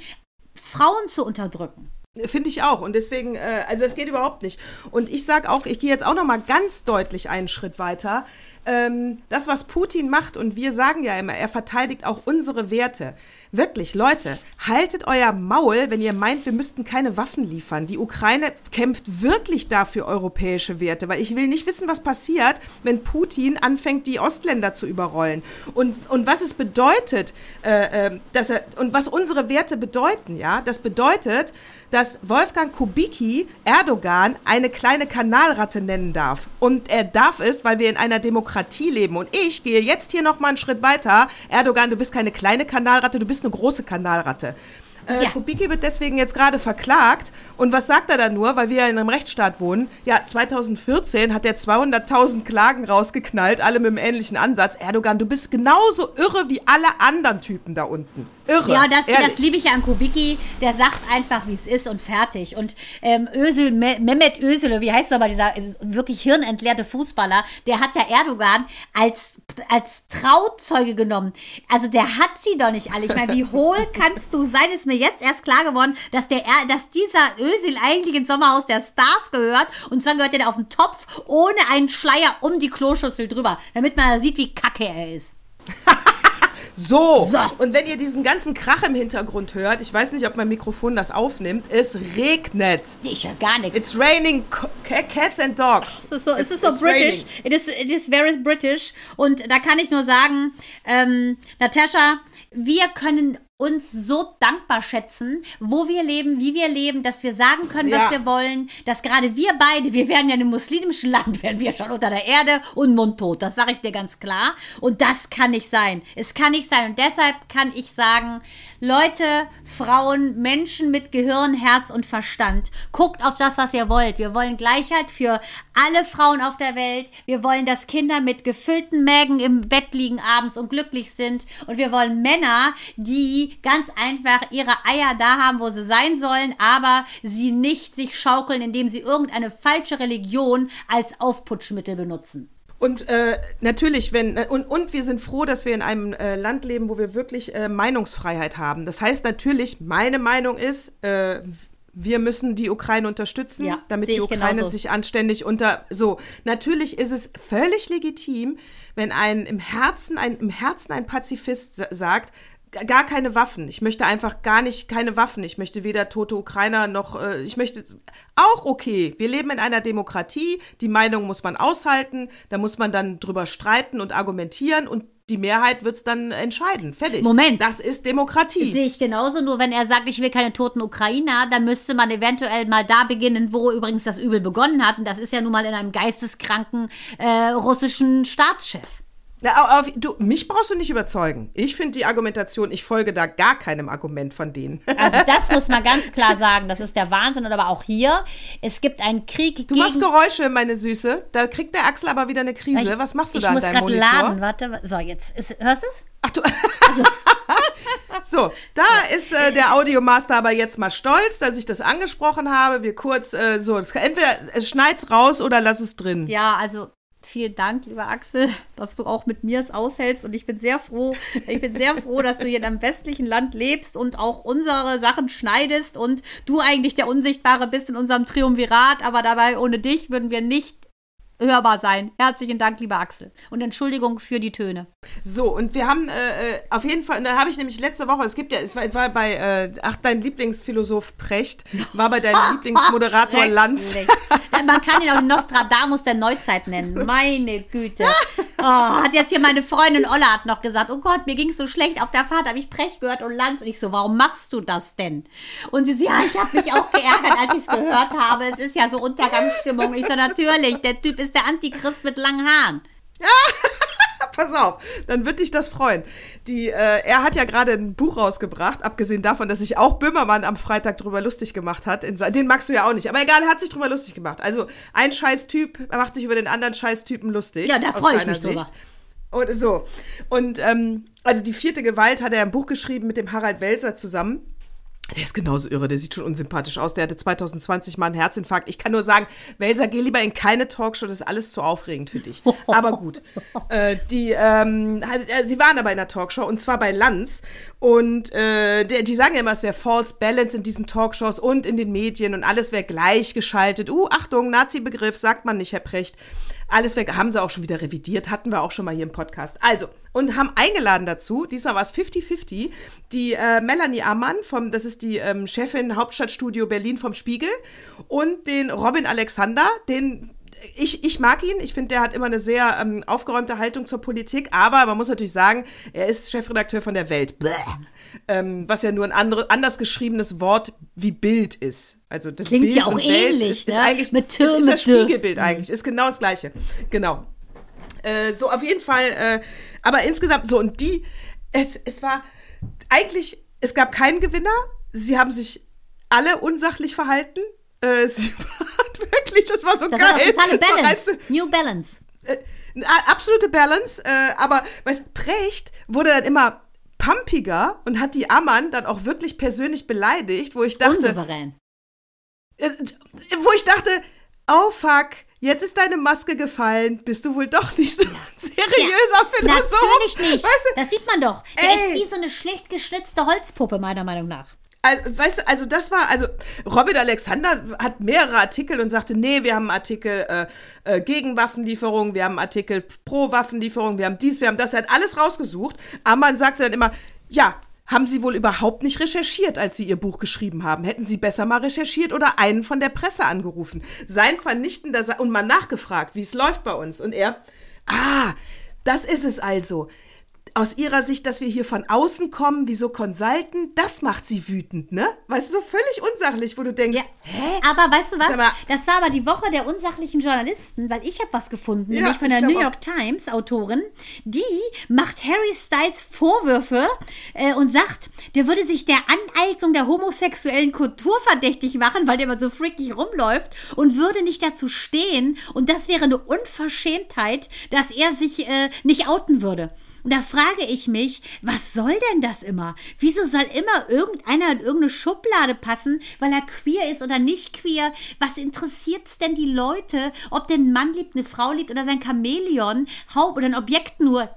Frauen zu unterdrücken. Finde ich auch. Und deswegen, äh, also es geht überhaupt nicht. Und ich sage auch, ich gehe jetzt auch noch mal ganz deutlich einen Schritt weiter. Ähm, das, was Putin macht, und wir sagen ja immer, er verteidigt auch unsere Werte. Wirklich, Leute, haltet euer Maul, wenn ihr meint, wir müssten keine Waffen liefern. Die Ukraine kämpft wirklich dafür europäische Werte, weil ich will nicht wissen, was passiert, wenn Putin anfängt, die Ostländer zu überrollen. Und, und was es bedeutet, äh, äh, dass er, und was unsere Werte bedeuten, ja, das bedeutet, dass Wolfgang Kubicki Erdogan eine kleine Kanalratte nennen darf. Und er darf es, weil wir in einer Demokratie leben. Und ich gehe jetzt hier noch mal einen Schritt weiter. Erdogan, du bist keine kleine Kanalratte, du bist eine große Kanalratte. Äh, Ja. Kubicki wird deswegen jetzt gerade verklagt. Und was sagt er da nur, weil wir ja in einem Rechtsstaat wohnen? Ja, 2014 hat er 200.000 Klagen rausgeknallt, alle mit einem ähnlichen Ansatz. Erdogan, du bist genauso irre wie alle anderen Typen da unten. Irre. Ja, das, das liebe ich ja an Kubicki. Der sagt einfach, wie es ist und fertig. Und ähm, Özil, Me Mehmet Özil, wie heißt er aber, dieser äh, wirklich hirnentleerte Fußballer, der hat ja Erdogan als, als Trauzeuge genommen. Also der hat sie doch nicht alle. Ich meine, wie hohl kannst du sein? Ist mir jetzt erst klar geworden, dass, der, Er- dass dieser Özil eigentlich ins Sommerhaus der Stars gehört. Und zwar gehört er auf den Topf ohne einen Schleier um die Kloschüssel drüber, damit man sieht, wie kacke er ist. So. So. und wenn ihr diesen ganzen Krach im Hintergrund hört, ich weiß nicht, ob mein Mikrofon das aufnimmt, es regnet. Ich höre gar nichts. It's raining cats and dogs. Es ist so, es It's- ist so it's British. raining. It is, it is very British. Und da kann ich nur sagen, ähm, Natascha, wir können uns so dankbar schätzen, wo wir leben, wie wir leben, dass wir sagen können, was Ja. wir wollen, dass gerade wir beide, wir werden ja in einem muslimischen Land, werden wir schon unter der Erde und mundtot. Das sage ich dir ganz klar. Und das kann nicht sein. Es kann nicht sein. Und deshalb kann ich sagen, Leute, Frauen, Menschen mit Gehirn, Herz und Verstand, guckt auf das, was ihr wollt. Wir wollen Gleichheit für alle Frauen auf der Welt. Wir wollen, dass Kinder mit gefüllten Mägen im Bett liegen abends und glücklich sind. Und wir wollen Männer, die ganz einfach ihre Eier da haben, wo sie sein sollen, aber sie nicht sich schaukeln, indem sie irgendeine falsche Religion als Aufputschmittel benutzen. Und äh, natürlich, wenn und, und wir sind froh, dass wir in einem äh, Land leben, wo wir wirklich äh, Meinungsfreiheit haben. Das heißt natürlich, meine Meinung ist, äh, wir müssen die Ukraine unterstützen, Ja, damit die Ukraine genauso. sich anständig unter so. Natürlich ist es völlig legitim, wenn ein im Herzen ein im Herzen ein Pazifist sa- sagt, gar keine Waffen. Ich möchte einfach gar nicht keine Waffen. Ich möchte weder tote Ukrainer noch äh, ich möchte auch okay. Wir leben in einer Demokratie. Die Meinung muss man aushalten. Da muss man dann drüber streiten und argumentieren und die Mehrheit wird es dann entscheiden. Fertig. Moment. Das ist Demokratie. Sehe ich genauso, nur wenn er sagt, ich will keine toten Ukrainer, dann müsste man eventuell mal da beginnen, wo übrigens das Übel begonnen hat. Und das ist ja nun mal in einem geisteskranken äh, russischen Staatschef. Na, auf, du, mich brauchst du nicht überzeugen. Ich finde die Argumentation, ich folge da gar keinem Argument von denen. Also das muss man ganz klar sagen. Das ist der Wahnsinn. Und aber auch hier, es gibt einen Krieg Du gegen... machst Geräusche, meine Süße. Da kriegt der Axel aber wieder eine Krise. Ich- Was machst du ich da an muss deinem grad Monitor? laden. Warte, so jetzt. Ist, hörst du es? Ach du. so, da ist äh, der Audiomaster aber jetzt mal stolz, dass ich das angesprochen habe. Wir kurz äh, so, entweder es schneid's raus oder lass es drin. Ja, also vielen Dank, lieber Axel, dass du auch mit mir es aushältst. Und ich bin sehr froh, ich bin sehr froh, dass du hier in einem westlichen Land lebst und auch unsere Sachen schneidest und du eigentlich der Unsichtbare bist in unserem Triumvirat, aber dabei ohne dich würden wir nicht hörbar sein. Herzlichen Dank, lieber Axel. Und Entschuldigung für die Töne. So, und wir haben äh, äh, auf jeden Fall, da habe ich nämlich letzte Woche, es gibt ja, es war, war bei, äh, ach, dein Lieblingsphilosoph Precht, war bei deinem Lieblingsmoderator Lanz. Schrecklich. Man kann ihn auch den Nostradamus der Neuzeit nennen. Meine Güte. Oh, hat jetzt hier meine Freundin Olla hat noch gesagt, oh Gott, mir ging es so schlecht auf der Fahrt, habe ich Precht gehört und Lanz. Und ich so, warum machst du das denn? Und sie so, ja, ich habe mich auch geärgert, als ich es gehört habe. Es ist ja so Untergangsstimmung. Ich so, natürlich, der Typ ist der Antichrist mit langen Haaren. Pass auf, dann wird dich das freuen. Die, äh, er hat ja gerade ein Buch rausgebracht, abgesehen davon, dass sich auch Böhmermann am Freitag drüber lustig gemacht hat. In, den magst du ja auch nicht, aber egal, er hat sich drüber lustig gemacht. Also ein Scheiß-Typ macht sich über den anderen Scheiß-Typen lustig. Ja, da aus freu ich mich drüber. Und so. Und ähm, also die vierte Gewalt hat er ein Buch geschrieben mit dem Harald Welzer zusammen. Der ist genauso irre, der sieht schon unsympathisch aus. Der hatte 2020 mal einen Herzinfarkt. Ich kann nur sagen, Welser, geh lieber in keine Talkshow, das ist alles zu aufregend für dich. Aber gut. äh, die, ähm, äh, sie waren aber in der Talkshow und zwar bei Lanz. Und äh, der, die sagen ja immer, es wäre False Balance in diesen Talkshows und in den Medien und alles wäre gleichgeschaltet. Uh, Achtung, Nazi-Begriff, sagt man nicht, Herr Precht. Alles weg, haben sie auch schon wieder revidiert, hatten wir auch schon mal hier im Podcast. Also, und haben eingeladen dazu, diesmal war es 50-50, die äh, Melanie Ammann, vom, das ist die ähm, Chefin Hauptstadtstudio Berlin vom Spiegel, und den Robin Alexander, den ich, ich mag ihn. Ich finde, der hat immer eine sehr ähm, aufgeräumte Haltung zur Politik. Aber man muss natürlich sagen, er ist Chefredakteur von der Welt. Bläh. Ähm, was ja nur ein andere, anders geschriebenes Wort wie Bild ist. Also das Klingt Bild ja auch und Welt ähnlich, ist, ist ne? eigentlich Mit ist, Tür, ist mit das. Spiegelbild eigentlich. Ist genau das Gleiche. Genau. Äh, so auf jeden Fall. Äh, aber insgesamt so und die. Es, es war eigentlich. Es gab keinen Gewinner. Sie haben sich alle unsachlich verhalten. Äh, sie waren wirklich, das war so Das war geil. doch totale Balance. du, New Balance. äh, absolute Balance, äh, aber weißt, Precht wurde dann immer pumpiger und hat die Ammann dann auch wirklich persönlich beleidigt, wo ich dachte, Unsouverän. äh, wo ich dachte, oh fuck, jetzt ist deine Maske gefallen, bist du wohl doch nicht so ein seriöser Philosoph. Natürlich nicht. Weißt du, das sieht man doch. Der Ey. ist wie so eine schlecht geschnitzte Holzpuppe, meiner Meinung nach. Weißt du, also das war, also Robin Alexander hat mehrere Artikel und sagte, nee, wir haben Artikel äh, äh, gegen Waffenlieferung, wir haben Artikel pro Waffenlieferung, wir haben dies, wir haben das, er hat alles rausgesucht. Ammann sagte dann immer, ja, haben Sie wohl überhaupt nicht recherchiert, als Sie Ihr Buch geschrieben haben? Hätten Sie besser mal recherchiert oder einen von der Presse angerufen? Sein vernichtender Sa und mal nachgefragt, wie es läuft bei uns. Und er, ah, das ist es also aus ihrer Sicht, dass wir hier von außen kommen, wie so Consulten, das macht sie wütend, ne? Weißt du, so völlig unsachlich, wo du denkst, Ja. Aber weißt du was? Mal- das war aber die Woche der unsachlichen Journalisten, weil ich habe was gefunden, Ja, nämlich von der New York Times Autorin, die macht Harry Styles Vorwürfe äh, und sagt, der würde sich der Aneignung der homosexuellen Kultur verdächtig machen, weil der immer so freakig rumläuft und würde nicht dazu stehen und das wäre eine Unverschämtheit, dass er sich äh, nicht outen würde. Und da frage ich mich, was soll denn das immer? Wieso soll immer irgendeiner in irgendeine Schublade passen, weil er queer ist oder nicht queer? Was interessiert's denn die Leute, ob der ein Mann liebt, eine Frau liebt oder sein Chamäleon, Haupt oder ein Objekt nur?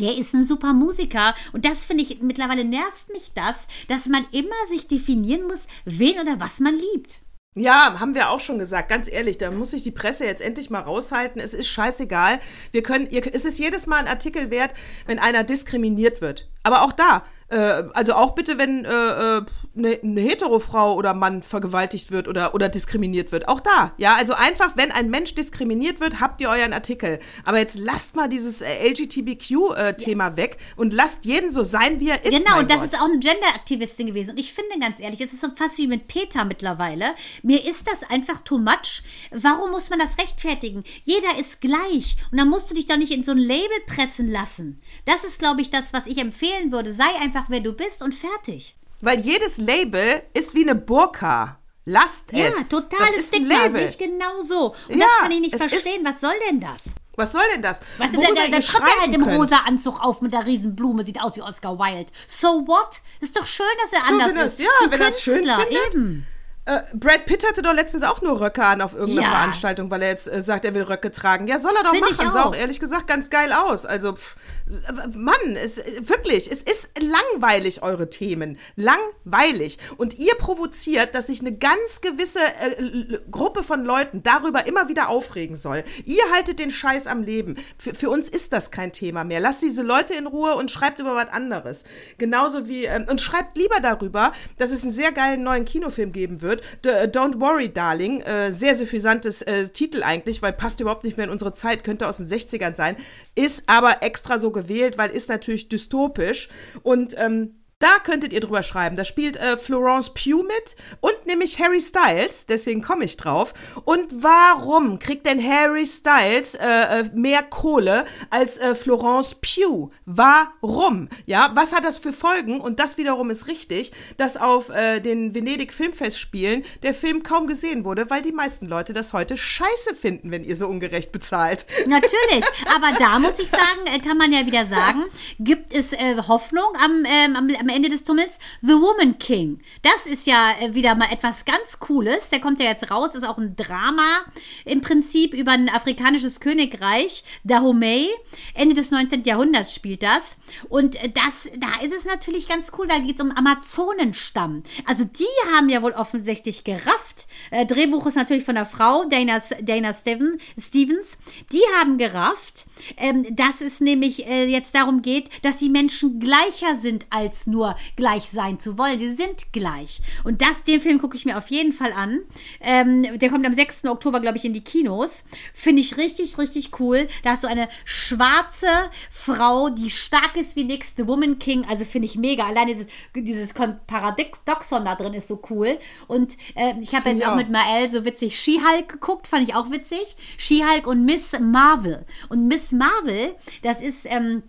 Der ist ein super Musiker und das finde ich, mittlerweile nervt mich das, dass man immer sich definieren muss, wen oder was man liebt. Ja, haben wir auch schon gesagt, ganz ehrlich, da muss sich die Presse jetzt endlich mal raushalten. Es ist scheißegal. Wir können, ihr, es ist jedes Mal ein Artikel wert, wenn einer diskriminiert wird. Aber auch da, äh, also auch bitte, wenn äh, äh, eine, eine Hetero-Frau oder Mann vergewaltigt wird oder, oder diskriminiert wird. Auch da, ja, also einfach, wenn ein Mensch diskriminiert wird, habt ihr euren Artikel. Aber jetzt lasst mal dieses äh, LGBTQ-Thema weg und lasst jeden so sein, wie er ist. Genau, und das Gott. ist auch eine Gender-Aktivistin gewesen. Und ich finde ganz ehrlich, es ist so fast wie mit Peter mittlerweile. Mir ist das einfach too much. Warum muss man das rechtfertigen? Jeder ist gleich. Und dann musst du dich doch nicht in so ein Label pressen lassen. Das ist, glaube ich, das, was ich empfehlen würde. Sei einfach, wer du bist und fertig. Weil jedes Label ist wie eine Burka. Lasst Ja, es. total das ist Stigma. Label. Sehe ich genau so. Und Ja, das kann ich nicht verstehen. Was soll denn das? Was soll denn das? Du, Worüber da, da, tritt er halt im könnt. rosa Anzug auf mit der Riesenblume, sieht aus wie Oscar Wilde. So what? Ist doch schön, dass er So, anders er- ist. ja, wenn er es schön findet. Eben. Äh, Brad Pitt hatte doch letztens auch nur Röcke an auf irgendeiner Ja. Veranstaltung, weil er jetzt äh, sagt, er will Röcke tragen. Ja, soll er doch Find machen. Sah auch ehrlich gesagt ganz geil aus. Also, pff, Mann, es, äh, wirklich, es ist langweilig, eure Themen. Langweilig. Und ihr provoziert, dass sich eine ganz gewisse äh, Gruppe von Leuten darüber immer wieder aufregen soll. Ihr haltet den Scheiß am Leben. Für, für uns ist das kein Thema mehr. Lasst diese Leute in Ruhe und schreibt über was anderes. Genauso wie, ähm, und schreibt lieber darüber, dass es einen sehr geilen neuen Kinofilm geben wird. D äh, Don't Worry, Darling. Äh, sehr suffisantes äh, Titel eigentlich, weil passt überhaupt nicht mehr in unsere Zeit, könnte aus den 60ern sein. Ist aber extra so gewählt, weil ist natürlich dystopisch. Und ähm, da könntet ihr drüber schreiben. Da spielt äh, Florence Pugh mit und nämlich Harry Styles, deswegen komme ich drauf. Und warum kriegt denn Harry Styles äh, äh, mehr Kohle als äh, Florence Pugh? Warum? Ja, was hat das für Folgen? Und das wiederum ist richtig, dass auf äh, den Venedig Filmfestspielen der Film kaum gesehen wurde, weil die meisten Leute das heute scheiße finden, wenn ihr so ungerecht bezahlt. Natürlich, aber da muss ich sagen, äh, kann man ja wieder sagen, gibt es Hoffnung am, ähm, am Ende des Tunnels. The Woman King. Das ist ja äh, wieder mal etwas ganz Cooles. Der kommt ja jetzt raus, ist auch ein Drama im Prinzip über ein afrikanisches Königreich, Dahomey. Ende des 19. Jahrhunderts spielt das. Und äh, das, da ist es natürlich ganz cool, da geht es um Amazonenstamm. Also die haben ja wohl offensichtlich gerafft. Äh, Drehbuch ist natürlich von der Frau, Dana, Dana Steven, Stevens. Die haben gerafft, ähm, dass es nämlich jetzt darum geht, dass die Menschen gleicher sind, als nur gleich sein zu wollen. Sie sind gleich. Und das, den Film gucke ich mir auf jeden Fall an. Ähm, der kommt am 6. Oktober, glaube ich, in die Kinos. Finde ich richtig, richtig cool. Da hast du eine schwarze Frau, die stark ist wie nix, The Woman King. Also finde ich mega. Allein dieses, dieses Paradoxon da drin ist so cool. Und äh, ich habe jetzt auch, auch mit Mael so witzig She-Hulk geguckt, fand ich auch witzig. She-Hulk und Miss Marvel. Und Miss Marvel, das ist ähm,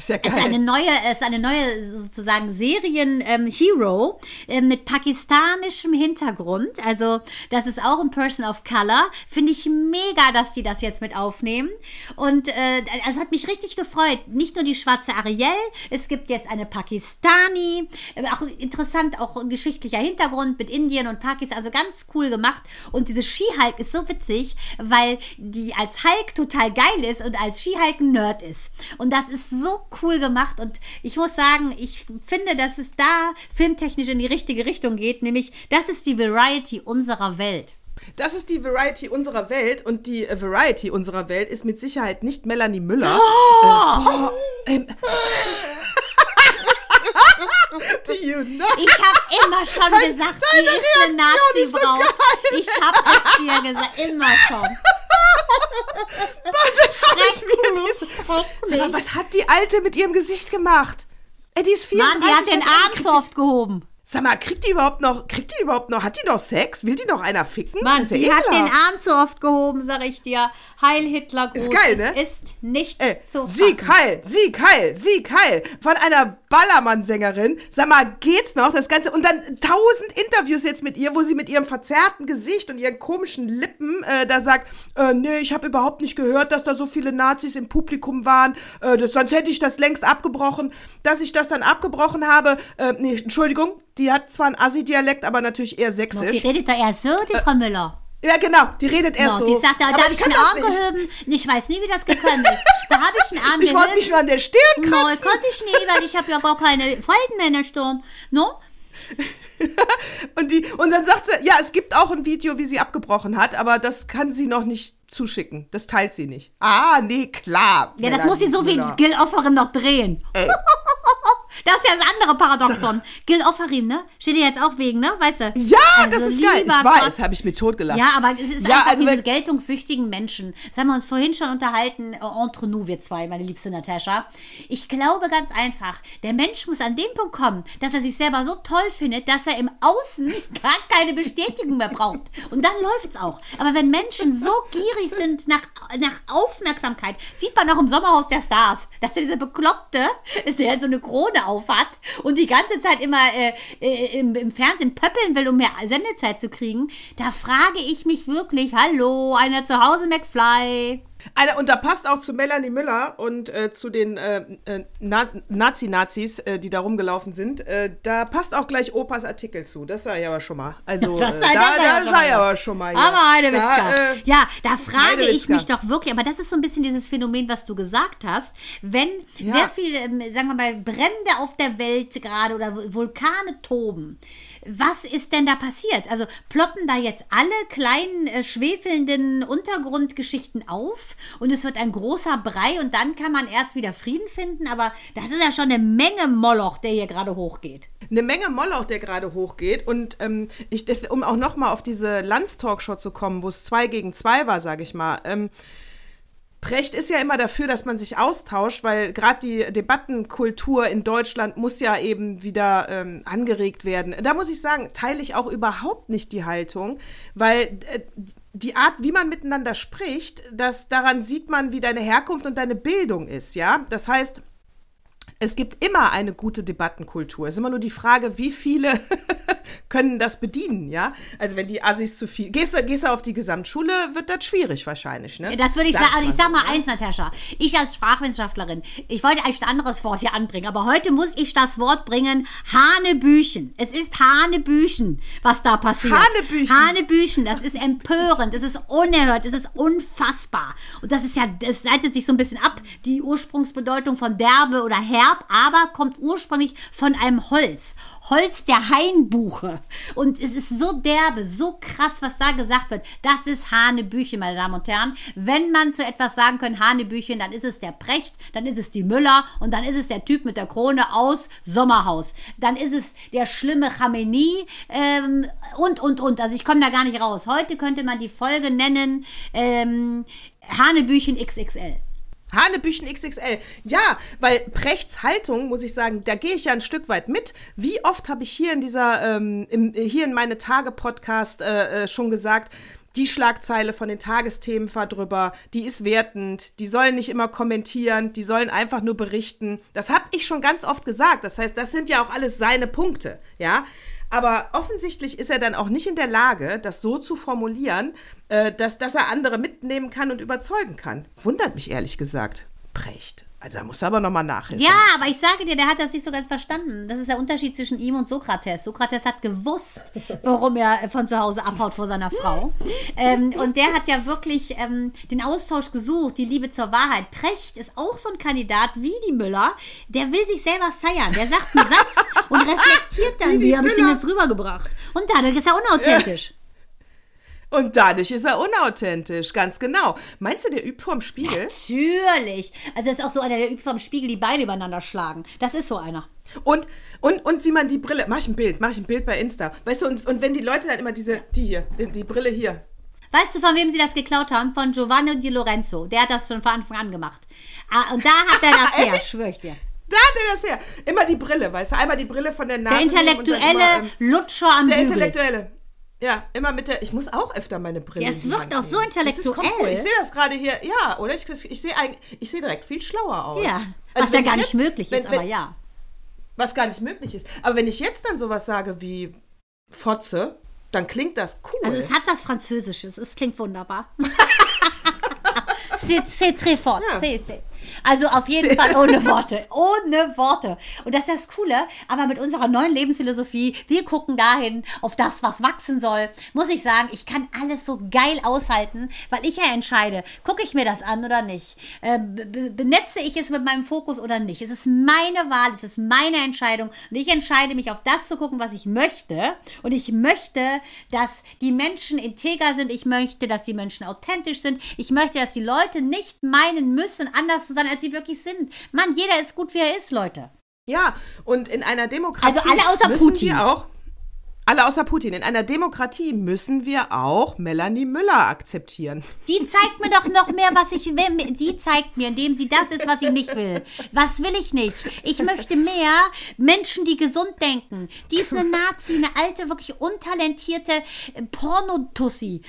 ist ja geil. Es ist eine neue, ist eine neue sozusagen Serien-Hero ähm, äh, mit pakistanischem Hintergrund. Also, das ist auch ein Person of Color. Finde ich mega, dass die das jetzt mit aufnehmen. Und äh, also hat mich richtig gefreut. Nicht nur die schwarze Ariel, es gibt jetzt eine Pakistani. Äh, auch interessant, auch ein geschichtlicher Hintergrund mit Indien und Pakistan. Also ganz cool gemacht. Und diese She-Hulk ist so witzig, weil die als Hulk total geil ist und als She-Hulk ein Nerd ist. Und das ist so cool gemacht und ich muss sagen, ich finde, dass es da filmtechnisch in die richtige Richtung geht, nämlich das ist die Variety unserer Welt. Das ist die Variety unserer Welt und die äh, Variety unserer Welt ist mit Sicherheit nicht Melanie Müller. Oh! Äh, boah, ähm, ich habe immer schon Dein, gesagt, die ist eine Nazi-Braut. So ich habe es dir gesagt, immer schon. Sag mal, was hat die Alte mit ihrem Gesicht gemacht? Ey, die ist 34. Mann, die hat den Arm zu oft gehoben. Sag mal, kriegt die überhaupt noch, kriegt die überhaupt noch, hat die noch Sex? Will die noch einer ficken? Mann, ja die ekelhaft. hat den Arm zu oft gehoben, sag ich dir. Heil Hitler gut. Ist geil, ne? Es ist nicht Ey, zu Sieg heil, Sieg heil, Sieg heil. Von einer Ballermann-Sängerin. Sag mal, geht's noch? Das Ganze. Und dann tausend Interviews jetzt mit ihr, wo sie mit ihrem verzerrten Gesicht und ihren komischen Lippen äh, da sagt, äh, nee, ich habe überhaupt nicht gehört, dass da so viele Nazis im Publikum waren. Äh, das, sonst hätte ich das längst abgebrochen. Dass ich das dann abgebrochen habe, äh, nee, Entschuldigung, die hat zwar einen Assi-Dialekt, aber natürlich eher sächsisch. Die redet doch eher so, die Frau Müller. Ja, genau, die redet erst no, so. Die sagt, da, da habe ich einen Arm gehoben. Ich weiß nie, wie das gekommen ist. Da habe ich einen Arm Ich wollte mich nur an der Stirn kratzen. No, konnte ich nie, weil ich habe ja gar keine Falten mehr in der Stirn. No? und, die, und dann sagt sie, ja, es gibt auch ein Video, wie sie abgebrochen hat, aber das kann sie noch nicht zuschicken. Das teilt sie nicht. Ah, nee, klar. Ja, das muss sie so wie Gil Offerin noch drehen. Das ist ja das andere Paradoxon. Gil Offarim, ne? Steht dir jetzt auch wegen, ne? Weißt du? Ja, also, das ist geil. Ich weiß, habe ich mir totgelacht. Ja, aber es ist ja, einfach also diese geltungssüchtigen Menschen. Das haben wir uns vorhin schon unterhalten, äh, entre nous, wir zwei, meine liebste Natascha. Ich glaube ganz einfach, der Mensch muss an dem Punkt kommen, dass er sich selber so toll findet, dass er im Außen gar keine Bestätigung mehr braucht. Und dann läuft's auch. Aber wenn Menschen so gierig sind nach, nach Aufmerksamkeit, sieht man auch im Sommerhaus der Stars, dass er diese Bekloppte, der so eine Krone auf hat und die ganze Zeit immer äh, äh, im, im, Fernsehen pöppeln will, um mehr Sendezeit zu kriegen, da frage ich mich wirklich, hallo, einer zu Hause McFly. Eine, und da passt auch zu Melanie Müller und äh, zu den äh, äh Na Nazi-Nazis, äh, die da rumgelaufen sind. Äh, da passt auch gleich Opas Artikel zu. Das sei aber schon mal. Also, das sei, da, das sei, da aber schon mal. Ja. Aber Heidewitzka. Da, ja, da frage ich mich doch wirklich, aber das ist so ein bisschen dieses Phänomen, was du gesagt hast. Wenn ja. sehr viel, ähm, sagen wir mal, Brände auf der Welt gerade oder Vulkane toben, was ist denn da passiert? Also ploppen da jetzt alle kleinen äh, schwefelnden Untergrundgeschichten auf und es wird ein großer Brei und dann kann man erst wieder Frieden finden, aber das ist ja schon eine Menge Moloch, der hier gerade hochgeht. Eine Menge Moloch, der gerade hochgeht und ähm, ich, das, um auch nochmal auf diese Landstalkshow zu kommen, wo es zwei gegen zwei war, sage ich mal. Ähm, Precht ist ja immer dafür, dass man sich austauscht, weil gerade die Debattenkultur in Deutschland muss ja eben wieder ähm, angeregt werden. Da muss ich sagen, teile ich auch überhaupt nicht die Haltung, weil äh, die Art, wie man miteinander spricht, das, daran sieht man, wie deine Herkunft und deine Bildung ist, ja. Das heißt, es gibt immer eine gute Debattenkultur. Es ist immer nur die Frage, wie viele können das bedienen, ja. Also wenn die Assis zu viel. Gehst du, gehst du auf die Gesamtschule, wird das schwierig wahrscheinlich, ne? Das würde ich sagen. man Ich sag mal ne? eins, Natascha. Ich als Sprachwissenschaftlerin, ich wollte eigentlich ein anderes Wort hier anbringen, aber heute muss ich das Wort bringen: Hanebüchen. Es ist Hanebüchen, was da passiert. Hanebüchen. Hanebüchen. Das ist empörend. Das ist unerhört. Das ist unfassbar. Und das ist ja, das leitet sich so ein bisschen ab, die Ursprungsbedeutung von derbe oder herb, aber kommt ursprünglich von einem Holz. Holz der Hainbuche. Und es ist so derbe, so krass, was da gesagt wird. Das ist Hanebüchen, meine Damen und Herren. Wenn man zu etwas sagen kann, Hanebüchen, dann ist es der Precht, dann ist es die Müller und dann ist es der Typ mit der Krone aus Sommerhaus. Dann ist es der schlimme Chameni ähm, und, und, und. Also ich komme da gar nicht raus. Heute könnte man die Folge nennen ähm, Hanebüchen XXL. Hanebüchen XXL. Ja, weil Prechts Haltung, muss ich sagen, da gehe ich ja ein Stück weit mit. Wie oft habe ich hier in dieser, ähm, im, hier in meine Tage-Podcast äh, äh, schon gesagt, die Schlagzeile von den Tagesthemen fahr drüber, die ist wertend, die sollen nicht immer kommentieren, die sollen einfach nur berichten. Das habe ich schon ganz oft gesagt. Das heißt, das sind ja auch alles seine Punkte, ja. Aber offensichtlich ist er dann auch nicht in der Lage, das so zu formulieren, äh, dass, dass er andere mitnehmen kann und überzeugen kann. Wundert mich ehrlich gesagt. Precht. Also da muss er aber nochmal nachhelfen. Ja, aber ich sage dir, der hat das nicht so ganz verstanden. Das ist der Unterschied zwischen ihm und Sokrates. Sokrates hat gewusst, warum er von zu Hause abhaut vor seiner Frau. Ähm, und der hat ja wirklich ähm, den Austausch gesucht, die Liebe zur Wahrheit. Precht ist auch so ein Kandidat wie die Müller. Der will sich selber feiern. Der sagt einen Satz und reflektiert dann, Wie die wie habe ich den jetzt rübergebracht. Und dadurch ist er unauthentisch. Und dadurch ist er unauthentisch, ganz genau. Meinst du, der übt vorm Spiegel? Natürlich. Also das ist auch so einer, der übt vom Spiegel die Beine übereinander schlagen. Das ist so einer. Und, und, und wie man die Brille. Mach ich ein Bild, mach ich ein Bild bei Insta. Weißt du, und, und wenn die Leute dann immer diese, die hier, die, die Brille hier. Weißt du, von wem sie das geklaut haben? Von Giovanni Di Lorenzo. Der hat das schon von Anfang an gemacht. Ah, Und da hat er das her, schwöre ich dir. Da hat er das her. Immer die Brille, weißt du? Einmal die Brille von der Nase. Der intellektuelle immer, ähm, Lutscher am Der Bügel. Intellektuelle. Ja, immer mit der. Ich muss auch öfter meine Brille. Ja, es wirkt auch so intellektuell. kommt- Ich sehe das gerade hier. Ja, oder? Ich, ich sehe ich sehe direkt viel schlauer aus. Ja, Also was ja wenn gar ich nicht jetzt- möglich wenn- ist, aber wenn- ja. Was gar nicht möglich ist. Aber wenn ich jetzt dann sowas sage wie Fotze, dann klingt das cool. Also es hat was Französisches. Es klingt wunderbar. c'est, c'est très fort. Ja. C'est, c'est. Also auf jeden Fall ohne Worte. Ohne Worte. Und das ist das Coole, aber mit unserer neuen Lebensphilosophie, wir gucken dahin auf das, was wachsen soll, muss ich sagen, ich kann alles so geil aushalten, weil ich ja entscheide, gucke ich mir das an oder nicht? Äh, be- benetze ich es mit meinem Fokus oder nicht? Es ist meine Wahl, es ist meine Entscheidung und ich entscheide mich auf das zu gucken, was ich möchte. Und ich möchte, dass die Menschen integer sind. Ich möchte, dass die Menschen authentisch sind. Ich möchte, dass die Leute nicht meinen müssen, anders zu sein, als sie wirklich sind. Mann, jeder ist gut, wie er ist, Leute. Ja, und in einer Demokratie. Also alle außer müssen Putin. Wir auch, alle außer Putin. In einer Demokratie müssen wir auch Melanie Müller akzeptieren. Die zeigt mir doch noch mehr, was ich will. Die zeigt mir, indem sie das ist, was ich nicht will. Was will ich nicht? Ich möchte mehr Menschen, die gesund denken. Die ist eine Nazi, eine alte, wirklich untalentierte Pornotussi.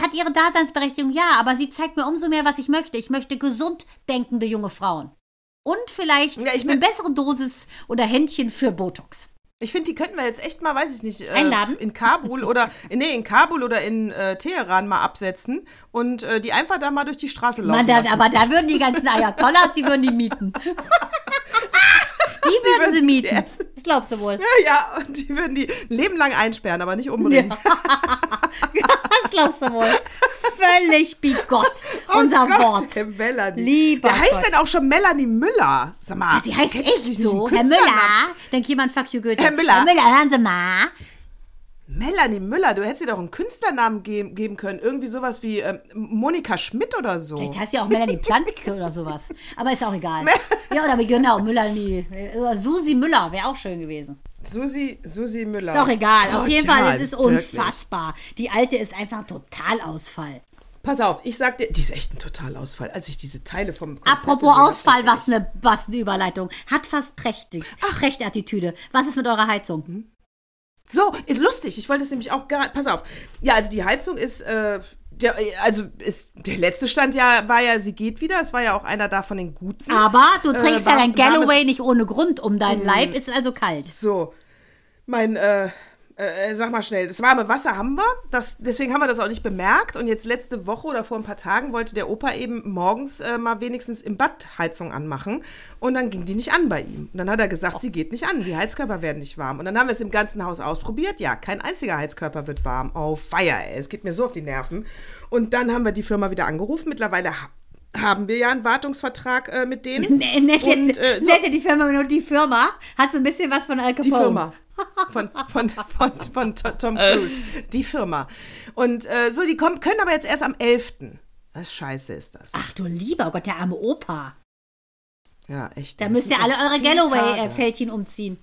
Hat ihre Daseinsberechtigung, ja, aber sie zeigt mir umso mehr, was ich möchte. Ich möchte gesund denkende junge Frauen. Und vielleicht Ja, ich eine bessere Dosis oder Händchen für Botox. Ich finde, die könnten wir jetzt echt mal, weiß ich nicht, äh, Einladen? in Kabul oder nee, in Kabul oder in äh, Teheran mal absetzen und äh, die einfach da mal durch die Straße laufen Mann, da, aber da würden die ganzen Ayatollahs, die würden die mieten. Die würden sie mieten. Yes. Das glaubst du wohl. ja, ja, und die würden die Leben lang einsperren, aber nicht umbringen. Das glaubst du wohl. Völlig bigott, unser oh Gott, Wort. der Melanie. Lieber Der heißt Gott. dann auch schon Melanie Müller. Sag mal. Sie heißt echt so. Herr? Müller. Denkt jemand, fuck you Goethe. Herr Müller. Herr Müller, hören Sie mal. Melanie Müller, du hättest ihr doch einen Künstlernamen geben, geben können. Irgendwie sowas wie ähm, Monika Schmidt oder so. Vielleicht heißt sie auch Melanie Plantke oder sowas. Aber ist auch egal. Ja, oder wie genau, Melanie. Oder Susi Müller wäre auch schön gewesen. Susi, Susi Müller. Ist auch egal. Auf Gott, jeden Fall, es ist wirklich. unfassbar. Die alte ist einfach ein Totalausfall. Pass auf, ich sag dir, die ist echt ein Totalausfall. Als ich diese Teile vom Konzert Apropos gesehen hab, Ausfall, was eine, was eine Überleitung. Hat fast prächtig. Prächtattitüde. Was ist mit eurer Heizung? ich, So, ist lustig. Ich wollte es nämlich auch gar. Pass auf. Ja, also die Heizung ist. Äh, der, also ist, der letzte Stand ja war ja, sie geht wieder. Es war ja auch einer da von den guten. Aber du trägst war- ja dein Galloway nicht ohne Grund um deinen Leib, ist also kalt. So, mein, äh, äh, sag mal schnell, das warme Wasser haben wir, das, deswegen haben wir das auch nicht bemerkt. Und jetzt letzte Woche oder vor ein paar Tagen wollte der Opa eben morgens äh, mal wenigstens im Bad Heizung anmachen. Und dann ging die nicht an bei ihm. Und dann hat er gesagt, sie geht nicht an, die Heizkörper werden nicht warm. Und dann haben wir es im ganzen Haus ausprobiert. Ja, kein einziger Heizkörper wird warm. Oh, feier, ey, es geht mir so auf die Nerven. Und dann haben wir die Firma wieder angerufen. Mittlerweile haben wir ja einen Wartungsvertrag äh, mit denen. Nee, nett Und, äh, so- nett die Firma, nur die Firma hat so ein bisschen was von Al Capone. Die Firma. Von, von, von, von To- Tom Cruise. Die Firma. Und äh, so, die kommen, können aber jetzt erst am 11. Was scheiße ist das. Ach du lieber Gott, der arme Opa. Ja, echt. Da müsst ihr alle eure. Galloway-Fältchen umziehen.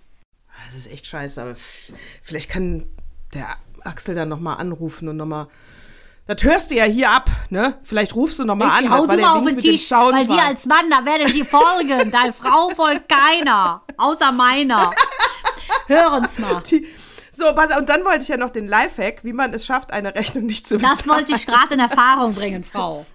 Das ist echt scheiße, aber vielleicht kann der Axel dann nochmal anrufen und nochmal. Das hörst du ja hier ab, ne? Vielleicht rufst du nochmal an, hau du mal auf den Tisch, weil dir als Mann, da werden die folgen. Deine Frau folgt keiner, außer meiner. Hören's mal. Die- So, und dann wollte ich ja noch den Lifehack, wie man es schafft, eine Rechnung nicht zu bezahlen. Das wollte ich gerade in Erfahrung bringen, Frau.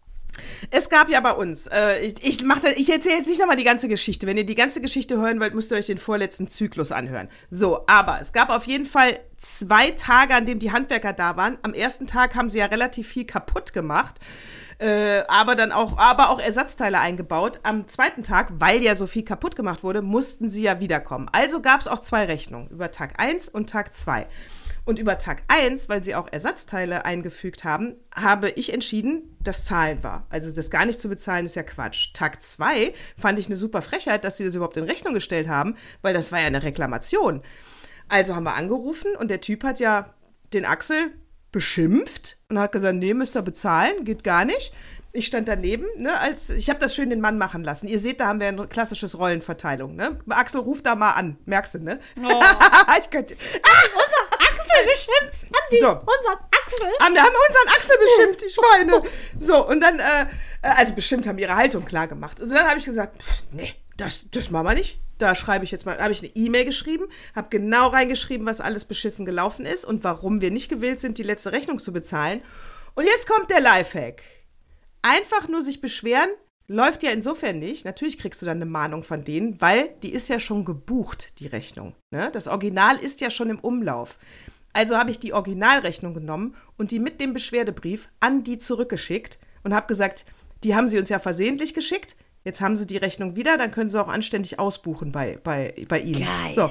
Es gab ja bei uns, äh, ich, ich, ich erzähle jetzt nicht nochmal die ganze Geschichte. Wenn ihr die ganze Geschichte hören wollt, müsst ihr euch den vorletzten Zyklus anhören. So, aber es gab auf jeden Fall zwei Tage, an denen die Handwerker da waren. Am ersten Tag haben sie ja relativ viel kaputt gemacht. Äh, aber dann auch, aber auch Ersatzteile eingebaut. Am zweiten Tag, weil ja so viel kaputt gemacht wurde, mussten sie ja wiederkommen. Also gab es auch zwei Rechnungen, über Tag 1 und Tag 2. Und über Tag 1, weil sie auch Ersatzteile eingefügt haben, habe ich entschieden, das Zahlen war. Also das gar nicht zu bezahlen ist ja Quatsch. Tag 2 fand ich eine super Frechheit, dass sie das überhaupt in Rechnung gestellt haben, weil das war ja eine Reklamation. Also haben wir angerufen und der Typ hat ja den Axel beschimpft und hat gesagt, nee, müsst ihr bezahlen, geht gar nicht. Ich stand daneben, ne, als ich habe das schön den Mann machen lassen. Ihr seht, da haben wir ein klassisches Rollenverteilung, ne? Axel ruft da mal an, merkst du, ne? ich könnte. Axel beschimpft. Andi, So. unser Axel. Haben, haben unseren Axel beschimpft, die Schweine. So, und dann, äh, äh, also bestimmt haben ihre Haltung klar gemacht. Also dann habe ich gesagt, pff, nee, das, das machen wir nicht. Da schreibe ich jetzt mal, habe ich eine E-Mail geschrieben, habe genau reingeschrieben, was alles beschissen gelaufen ist und warum wir nicht gewillt sind, die letzte Rechnung zu bezahlen. Und jetzt kommt der Lifehack. Einfach nur sich beschweren, läuft ja insofern nicht. Natürlich kriegst du dann eine Mahnung von denen, weil die ist ja schon gebucht, die Rechnung. Ne? Das Original ist ja schon im Umlauf. Also habe ich die Originalrechnung genommen und die mit dem Beschwerdebrief an die zurückgeschickt und habe gesagt, die haben sie uns ja versehentlich geschickt. Jetzt haben sie die Rechnung wieder, dann können sie auch anständig ausbuchen bei, bei, bei ihnen. Geil. So.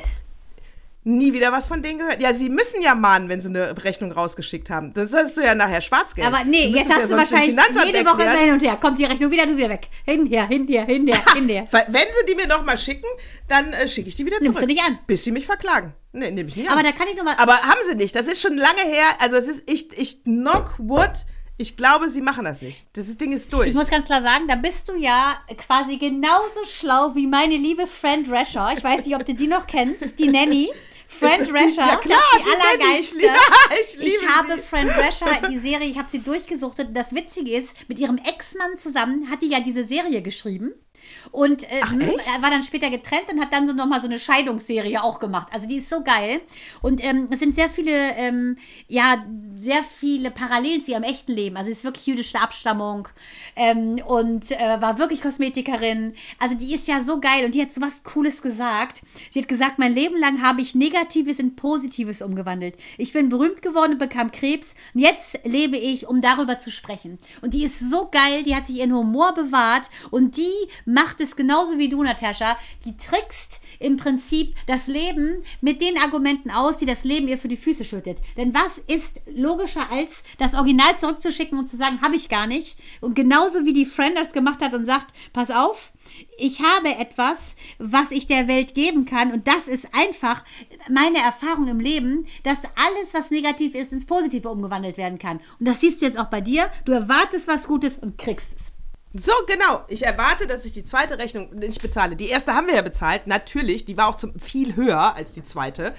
Nie wieder was von denen gehört. Ja, sie müssen ja mahnen, wenn sie eine Rechnung rausgeschickt haben. Das sollst du ja nachher Schwarzgeld. Aber nee, jetzt hast ja du wahrscheinlich jede Woche immer hin und her. Kommt die Rechnung wieder, du wieder weg. Hinher, hinher, hinher, hinher. Weil, Wenn sie die mir nochmal schicken, dann äh, schicke ich die wieder zurück. Nimmst du nicht an? Bis sie mich verklagen. Nee, nehme ich nicht an. Aber da kann ich noch mal. Aber haben sie nicht. Das ist schon lange her. Also es ist, ich, ich knock wood. Ich glaube, sie machen das nicht. Das Ding ist durch. Ich muss ganz klar sagen, da bist du ja quasi genauso schlau wie meine liebe Friend Rasher. Ich weiß nicht, ob du die noch kennst, die Nanny. Friend das die- Rasher, Ja, klar, die allergeilste. liebe- ich liebe ich habe sie. Friend Rasher, die Serie, ich habe sie durchgesuchtet. Das Witzige ist, mit ihrem Ex-Mann zusammen hat die ja diese Serie geschrieben. Und äh, echt? er war dann später getrennt und hat dann so nochmal so eine Scheidungsserie auch gemacht. Also die ist so geil. Und ähm, es sind sehr viele, ähm, ja, sehr viele Parallelen zu ihrem echten Leben. Also sie ist wirklich jüdische Abstammung ähm, und äh, war wirklich Kosmetikerin. Also die ist ja so geil und die hat so was Cooles gesagt. Sie hat gesagt, mein Leben lang habe ich Negatives in Positives umgewandelt. Ich bin berühmt geworden und bekam Krebs. Und jetzt lebe ich, um darüber zu sprechen. Und die ist so geil, die hat sich ihren Humor bewahrt und die macht es genauso wie du, Natascha. Die trickst im Prinzip das Leben mit den Argumenten aus, die das Leben ihr für die Füße schüttet. Denn was ist logischer als das Original zurückzuschicken und zu sagen, habe ich gar nicht. Und genauso wie die Friend das gemacht hat und sagt, pass auf, ich habe etwas, was ich der Welt geben kann und das ist einfach meine Erfahrung im Leben, dass alles, was negativ ist, ins Positive umgewandelt werden kann. Und das siehst du jetzt auch bei dir. Du erwartest was Gutes und kriegst es. So, genau. Ich erwarte, dass ich die zweite Rechnung nicht bezahle. Die erste haben wir ja bezahlt, natürlich. Die war auch zum, viel höher als die zweite.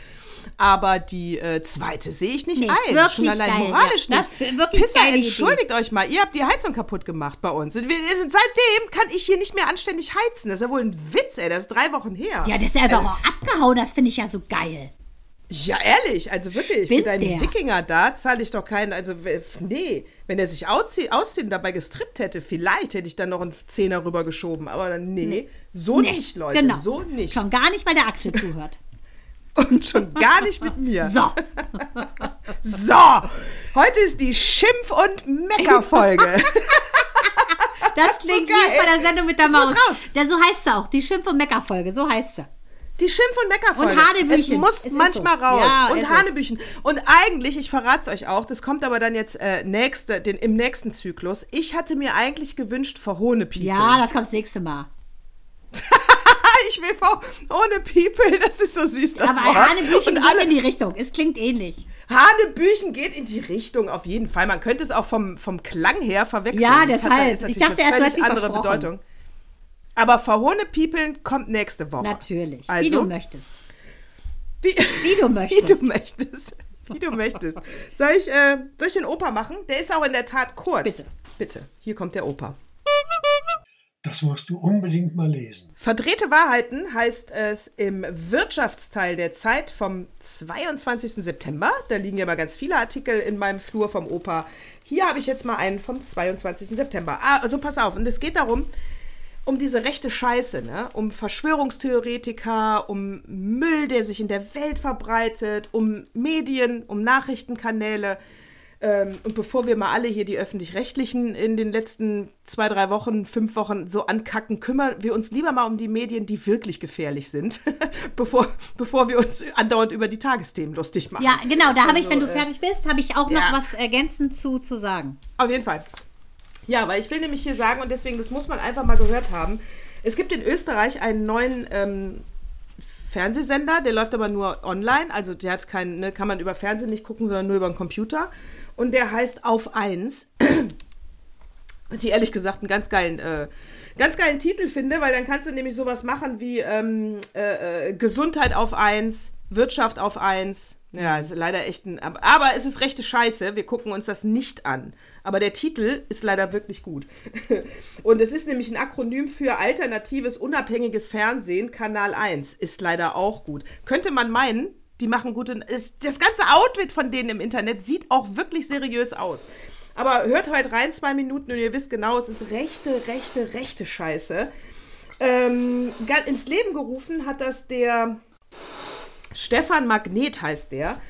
Aber die äh, zweite sehe ich nicht Nee, ein. wirklich Schon allein geil, moralisch ja. nicht. Wirklich Pisser, geile Idee. entschuldigt euch mal. Ihr habt die Heizung kaputt gemacht bei uns. Und wir, seitdem kann ich hier nicht mehr anständig heizen. Das ist ja wohl ein Witz, ey. Das ist drei Wochen her. Ja, das ist einfach Äh, auch abgehauen. Das finde ich ja so geil. Ja, ehrlich, also wirklich, Spinnt für deinen der? Wikinger da zahle ich doch keinen, also nee, wenn er sich auszie ausziehen dabei gestrippt hätte, vielleicht hätte ich dann noch einen Zehner rübergeschoben, aber dann, nee, so Nee, nicht, Leute, genau. so nicht. Schon gar nicht, weil der Axel zuhört. Und schon gar nicht mit mir. So, So, heute ist die Schimpf- und Mecker-Folge. das klingt geil. wie bei der Sendung mit der Das Maus. raus. Ja, so heißt sie auch, die Schimpf- und Mecker-Folge, so heißt sie. Die Schimpf- und Mecker-Folge. Und Hanebüchen. Es muss Es ist manchmal so. raus. Ja, und ist. Hanebüchen. Und eigentlich, ich verrate es euch auch, das kommt aber dann jetzt äh, nächste, den, im nächsten Zyklus. Ich hatte mir eigentlich gewünscht, verhohne People. Ja, das kommt das nächste Mal. ich will verhohne People. Das ist so süß, das Aber Wort. Hanebüchen Und geht alle, in die Richtung. Es klingt ähnlich. Hanebüchen geht in die Richtung, auf jeden Fall. Man könnte es auch vom, vom Klang her verwechseln. Ja, Das deshalb. Hat, ist Ich dachte erst, du hast andere. Bedeutung. Aber verhohne People kommt nächste Woche. Natürlich. Wie Also, du möchtest. Wie, Wie du möchtest. Wie du möchtest. Wie du möchtest. Soll ich, äh, soll ich den Opa machen? Der ist auch in der Tat kurz. Bitte. Bitte. Hier kommt der Opa. Das musst du unbedingt mal lesen. Verdrehte Wahrheiten heißt es im Wirtschaftsteil der Zeit vom 22. September. Da liegen ja mal ganz viele Artikel in meinem Flur vom Opa. Hier habe ich jetzt mal einen vom 22. September. Ah, also pass auf. Und es geht darum, um diese rechte Scheiße, ne? um Verschwörungstheoretiker, um Müll, der sich in der Welt verbreitet, um Medien, um Nachrichtenkanäle. Ähm, und bevor wir mal alle hier die öffentlich-rechtlichen in den letzten zwei, drei Wochen, fünf Wochen so ankacken, kümmern wir uns lieber mal um die Medien, die wirklich gefährlich sind, bevor, bevor wir uns andauernd über die Tagesthemen lustig machen. Ja, genau, da habe ich, Also, wenn du äh, fertig bist, habe ich auch noch ja. was ergänzend zu, zu sagen. Auf jeden Fall. Ja, weil ich will nämlich hier sagen, und deswegen, das muss man einfach mal gehört haben. Es gibt in Österreich einen neuen ähm, Fernsehsender, der läuft aber nur online, also der hat keinen, ne, kann man über Fernsehen nicht gucken, sondern nur über den Computer. Und der heißt Auf 1. Was ich ehrlich gesagt einen ganz geilen, äh, ganz geilen Titel finde, weil dann kannst du nämlich sowas machen wie ähm, äh, äh, Gesundheit auf 1, Wirtschaft auf 1. Ja, ist leider echt ein. Aber, aber es ist rechte Scheiße. Wir gucken uns das nicht an. Aber der Titel ist leider wirklich gut. Und es ist nämlich ein Akronym für alternatives, unabhängiges Fernsehen, Kanal 1. Ist leider auch gut. Könnte man meinen, die machen gute. ist- Das ganze Outfit von denen im Internet sieht auch wirklich seriös aus. Aber hört heute rein, zwei Minuten, und ihr wisst genau, es ist rechte, rechte, rechte Scheiße. Ähm, ins Leben gerufen hat das der Stefan Magnet heißt der,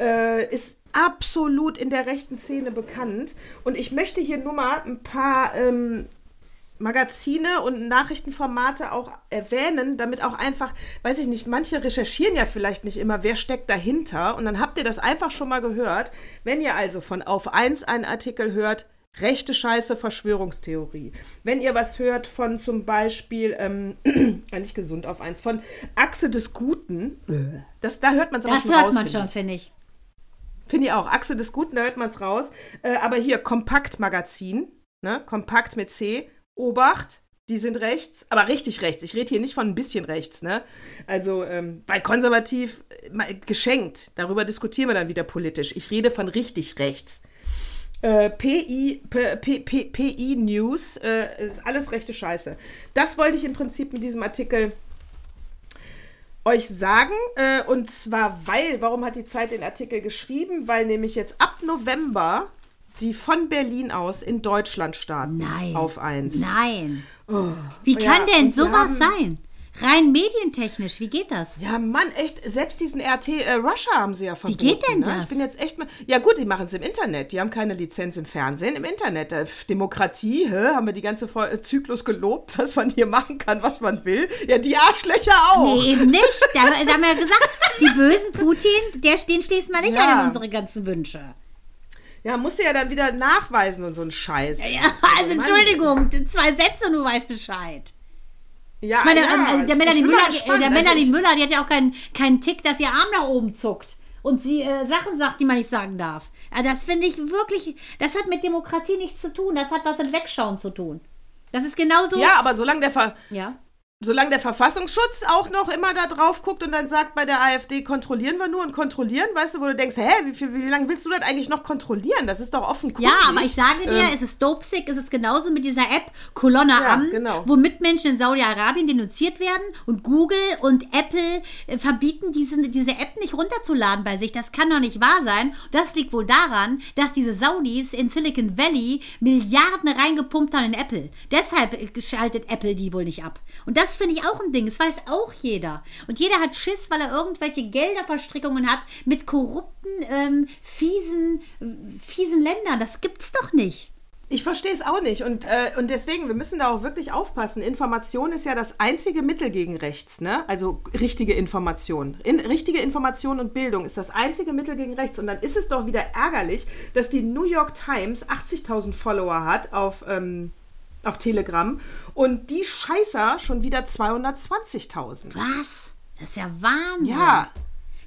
äh, ist absolut in der rechten Szene bekannt. Und ich möchte hier nur mal ein paar ähm, Magazine und Nachrichtenformate auch erwähnen, damit auch einfach, weiß ich nicht, manche recherchieren ja vielleicht nicht immer, wer steckt dahinter. Und dann habt ihr das einfach schon mal gehört. Wenn ihr also von Auf 1 einen Artikel hört, rechte Scheiße, Verschwörungstheorie. Wenn ihr was hört von zum Beispiel, ähm, nicht gesund auf 1, von Achse des Guten, das, da hört man es Das schon hört raus. man finde schon, ich. finde ich. Finde ich auch. Achse des Guten, da hört man es raus. Äh, aber hier, Kompaktmagazin, ne? Kompakt mit C, Obacht, die sind rechts, aber richtig rechts. Ich rede hier nicht von ein bisschen rechts, ne? Also ähm, bei konservativ äh, mal geschenkt. Darüber diskutieren wir dann wieder politisch. Ich rede von richtig rechts. Äh, PI, News äh, ist alles rechte Scheiße. Das wollte ich im Prinzip mit diesem Artikel euch sagen. Äh, und zwar, weil, warum hat die Zeit den Artikel geschrieben? Weil nämlich jetzt ab November die von Berlin aus in Deutschland starten. Nein. Auf eins. Nein. Wie Ja, kann denn und wir sowas haben- sein? Rein medientechnisch, wie geht das? Ja, Mann, echt, selbst diesen RT äh, Russia haben sie ja verboten. geht denn ne? das? Ich bin jetzt echt mal. Ja, gut, die machen es im Internet. Die haben keine Lizenz im Fernsehen, im Internet. Äh, Demokratie, hä? haben wir die ganze Vol äh, Zyklus gelobt, dass man hier machen kann, was man will. Ja, die Arschlöcher auch. Nee, eben nicht. Da, da haben wir ja gesagt, die bösen Putin, der, den schließen wir nicht Ja. an in unsere ganzen Wünsche. Ja, musst du ja dann wieder nachweisen und so ein Scheiß. Ja, also Mann. Entschuldigung, zwei Sätze und du weißt Bescheid. Ja, Ich meine, ja, ähm, der ich- Melanie Müller, mal äh, gespannt. der Also Melanie ich- Müller, die hat ja auch keinen keinen Tick, dass ihr Arm nach oben zuckt und sie äh, Sachen sagt, die man nicht sagen darf. Ja, das finde ich wirklich, das hat mit Demokratie nichts zu tun. Das hat was mit Wegschauen zu tun. Das ist genauso. Ja, aber solange der, Ver Ja. Solange der Verfassungsschutz auch noch immer da drauf guckt und dann sagt, bei der AfD kontrollieren wir nur und kontrollieren, weißt du, wo du denkst, hä, wie, viel, wie lange willst du das eigentlich noch kontrollieren? Das ist doch offenkundig. Ja, aber ich sage dir, Ähm, es ist Dopesick, es ist genauso mit dieser App Kolonne Ja, an, genau. wo Mitmenschen in Saudi-Arabien denunziert werden und Google und Apple äh, verbieten, diese, diese App nicht runterzuladen bei sich. Das kann doch nicht wahr sein. Das liegt wohl daran, dass diese Saudis in Silicon Valley Milliarden reingepumpt haben in Apple. Deshalb schaltet Apple die wohl nicht ab. Und das das finde ich auch ein Ding. Das weiß auch jeder. Und jeder hat Schiss, weil er irgendwelche Gelderverstrickungen hat mit korrupten, ähm, fiesen, fiesen Ländern. Das gibt's doch nicht. Ich verstehe es auch nicht. Und, äh, und deswegen, wir müssen da auch wirklich aufpassen. Information ist ja das einzige Mittel gegen rechts, ne? Also richtige Information. In, richtige Information und Bildung ist das einzige Mittel gegen rechts. Und dann ist es doch wieder ärgerlich, dass die New York Times 80.000 Follower hat auf, ähm, auf Telegram und die Scheißer schon wieder 220.000. Was? Das ist ja Wahnsinn. Ja,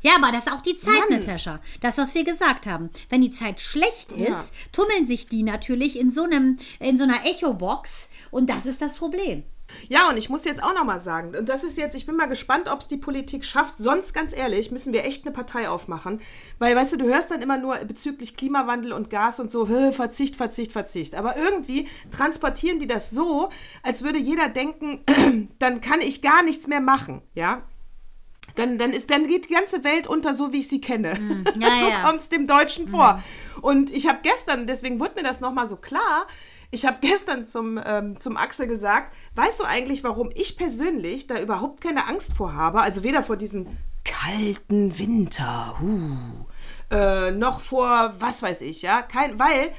Ja, aber das ist auch die Zeit, Mann. Natascha. Das, was wir gesagt haben. Wenn die Zeit schlecht ist, Ja. tummeln sich die natürlich in so, einem, in so einer Echo-Box. Und das ist das Problem. Ja, und ich muss jetzt auch nochmal sagen, und das ist jetzt, ich bin mal gespannt, ob es die Politik schafft. Sonst, ganz ehrlich, müssen wir echt eine Partei aufmachen. Weil, weißt du, du hörst dann immer nur bezüglich Klimawandel und Gas und so, "Hö, Verzicht, Verzicht, Verzicht. Aber irgendwie transportieren die das so, als würde jeder denken, dann kann ich gar nichts mehr machen, ja. Dann, dann, ist, dann geht die ganze Welt unter, so wie ich sie kenne. Ja, so ja. kommt es dem Deutschen vor. Und ich habe gestern, deswegen wurde mir das nochmal so klar, ich habe gestern zum, ähm, zum Axel gesagt, weißt du eigentlich, warum ich persönlich da überhaupt keine Angst vor habe? Also weder vor diesem kalten Winter, huh, äh, noch vor, was weiß ich, ja, kein, weil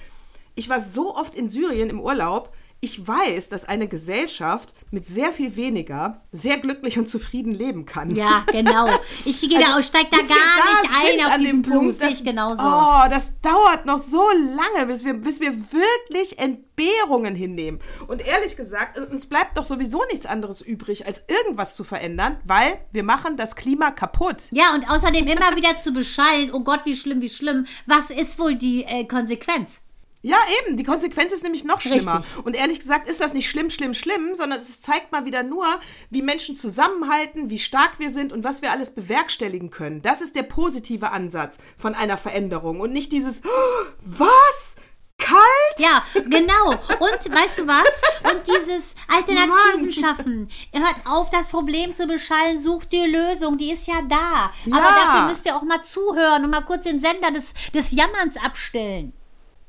ich war so oft in Syrien im Urlaub, ich weiß, dass eine Gesellschaft mit sehr viel weniger sehr glücklich und zufrieden leben kann. Ja, genau. Ich gehe da, steig da gar da nicht ein auf an diesen Punkt, das- genauso. Oh, das dauert noch so lange, bis wir, bis wir wirklich Entbehrungen hinnehmen. Und ehrlich gesagt, uns bleibt doch sowieso nichts anderes übrig, als irgendwas zu verändern, weil wir machen das Klima kaputt. Ja, und außerdem immer wieder zu beschallen, oh Gott, wie schlimm, wie schlimm. Was ist wohl die äh, Konsequenz? Ja, eben. Die Konsequenz ist nämlich noch schlimmer. Richtig. Und ehrlich gesagt ist das nicht schlimm, schlimm, schlimm, sondern es zeigt mal wieder nur, wie Menschen zusammenhalten, wie stark wir sind und was wir alles bewerkstelligen können. Das ist der positive Ansatz von einer Veränderung und nicht dieses, "Oh, was? Kalt? Ja, genau. Und weißt du was? Und dieses Alternativen Mann. schaffen. Hört auf, das Problem zu beschallen, sucht die Lösung, die ist ja da. Ja. Aber dafür müsst ihr auch mal zuhören und mal kurz den Sender des, des Jammerns abstellen.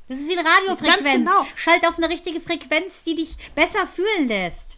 Das ist wie eine Radiofrequenz. Ganz genau. Schalt auf eine richtige Frequenz, die dich besser fühlen lässt.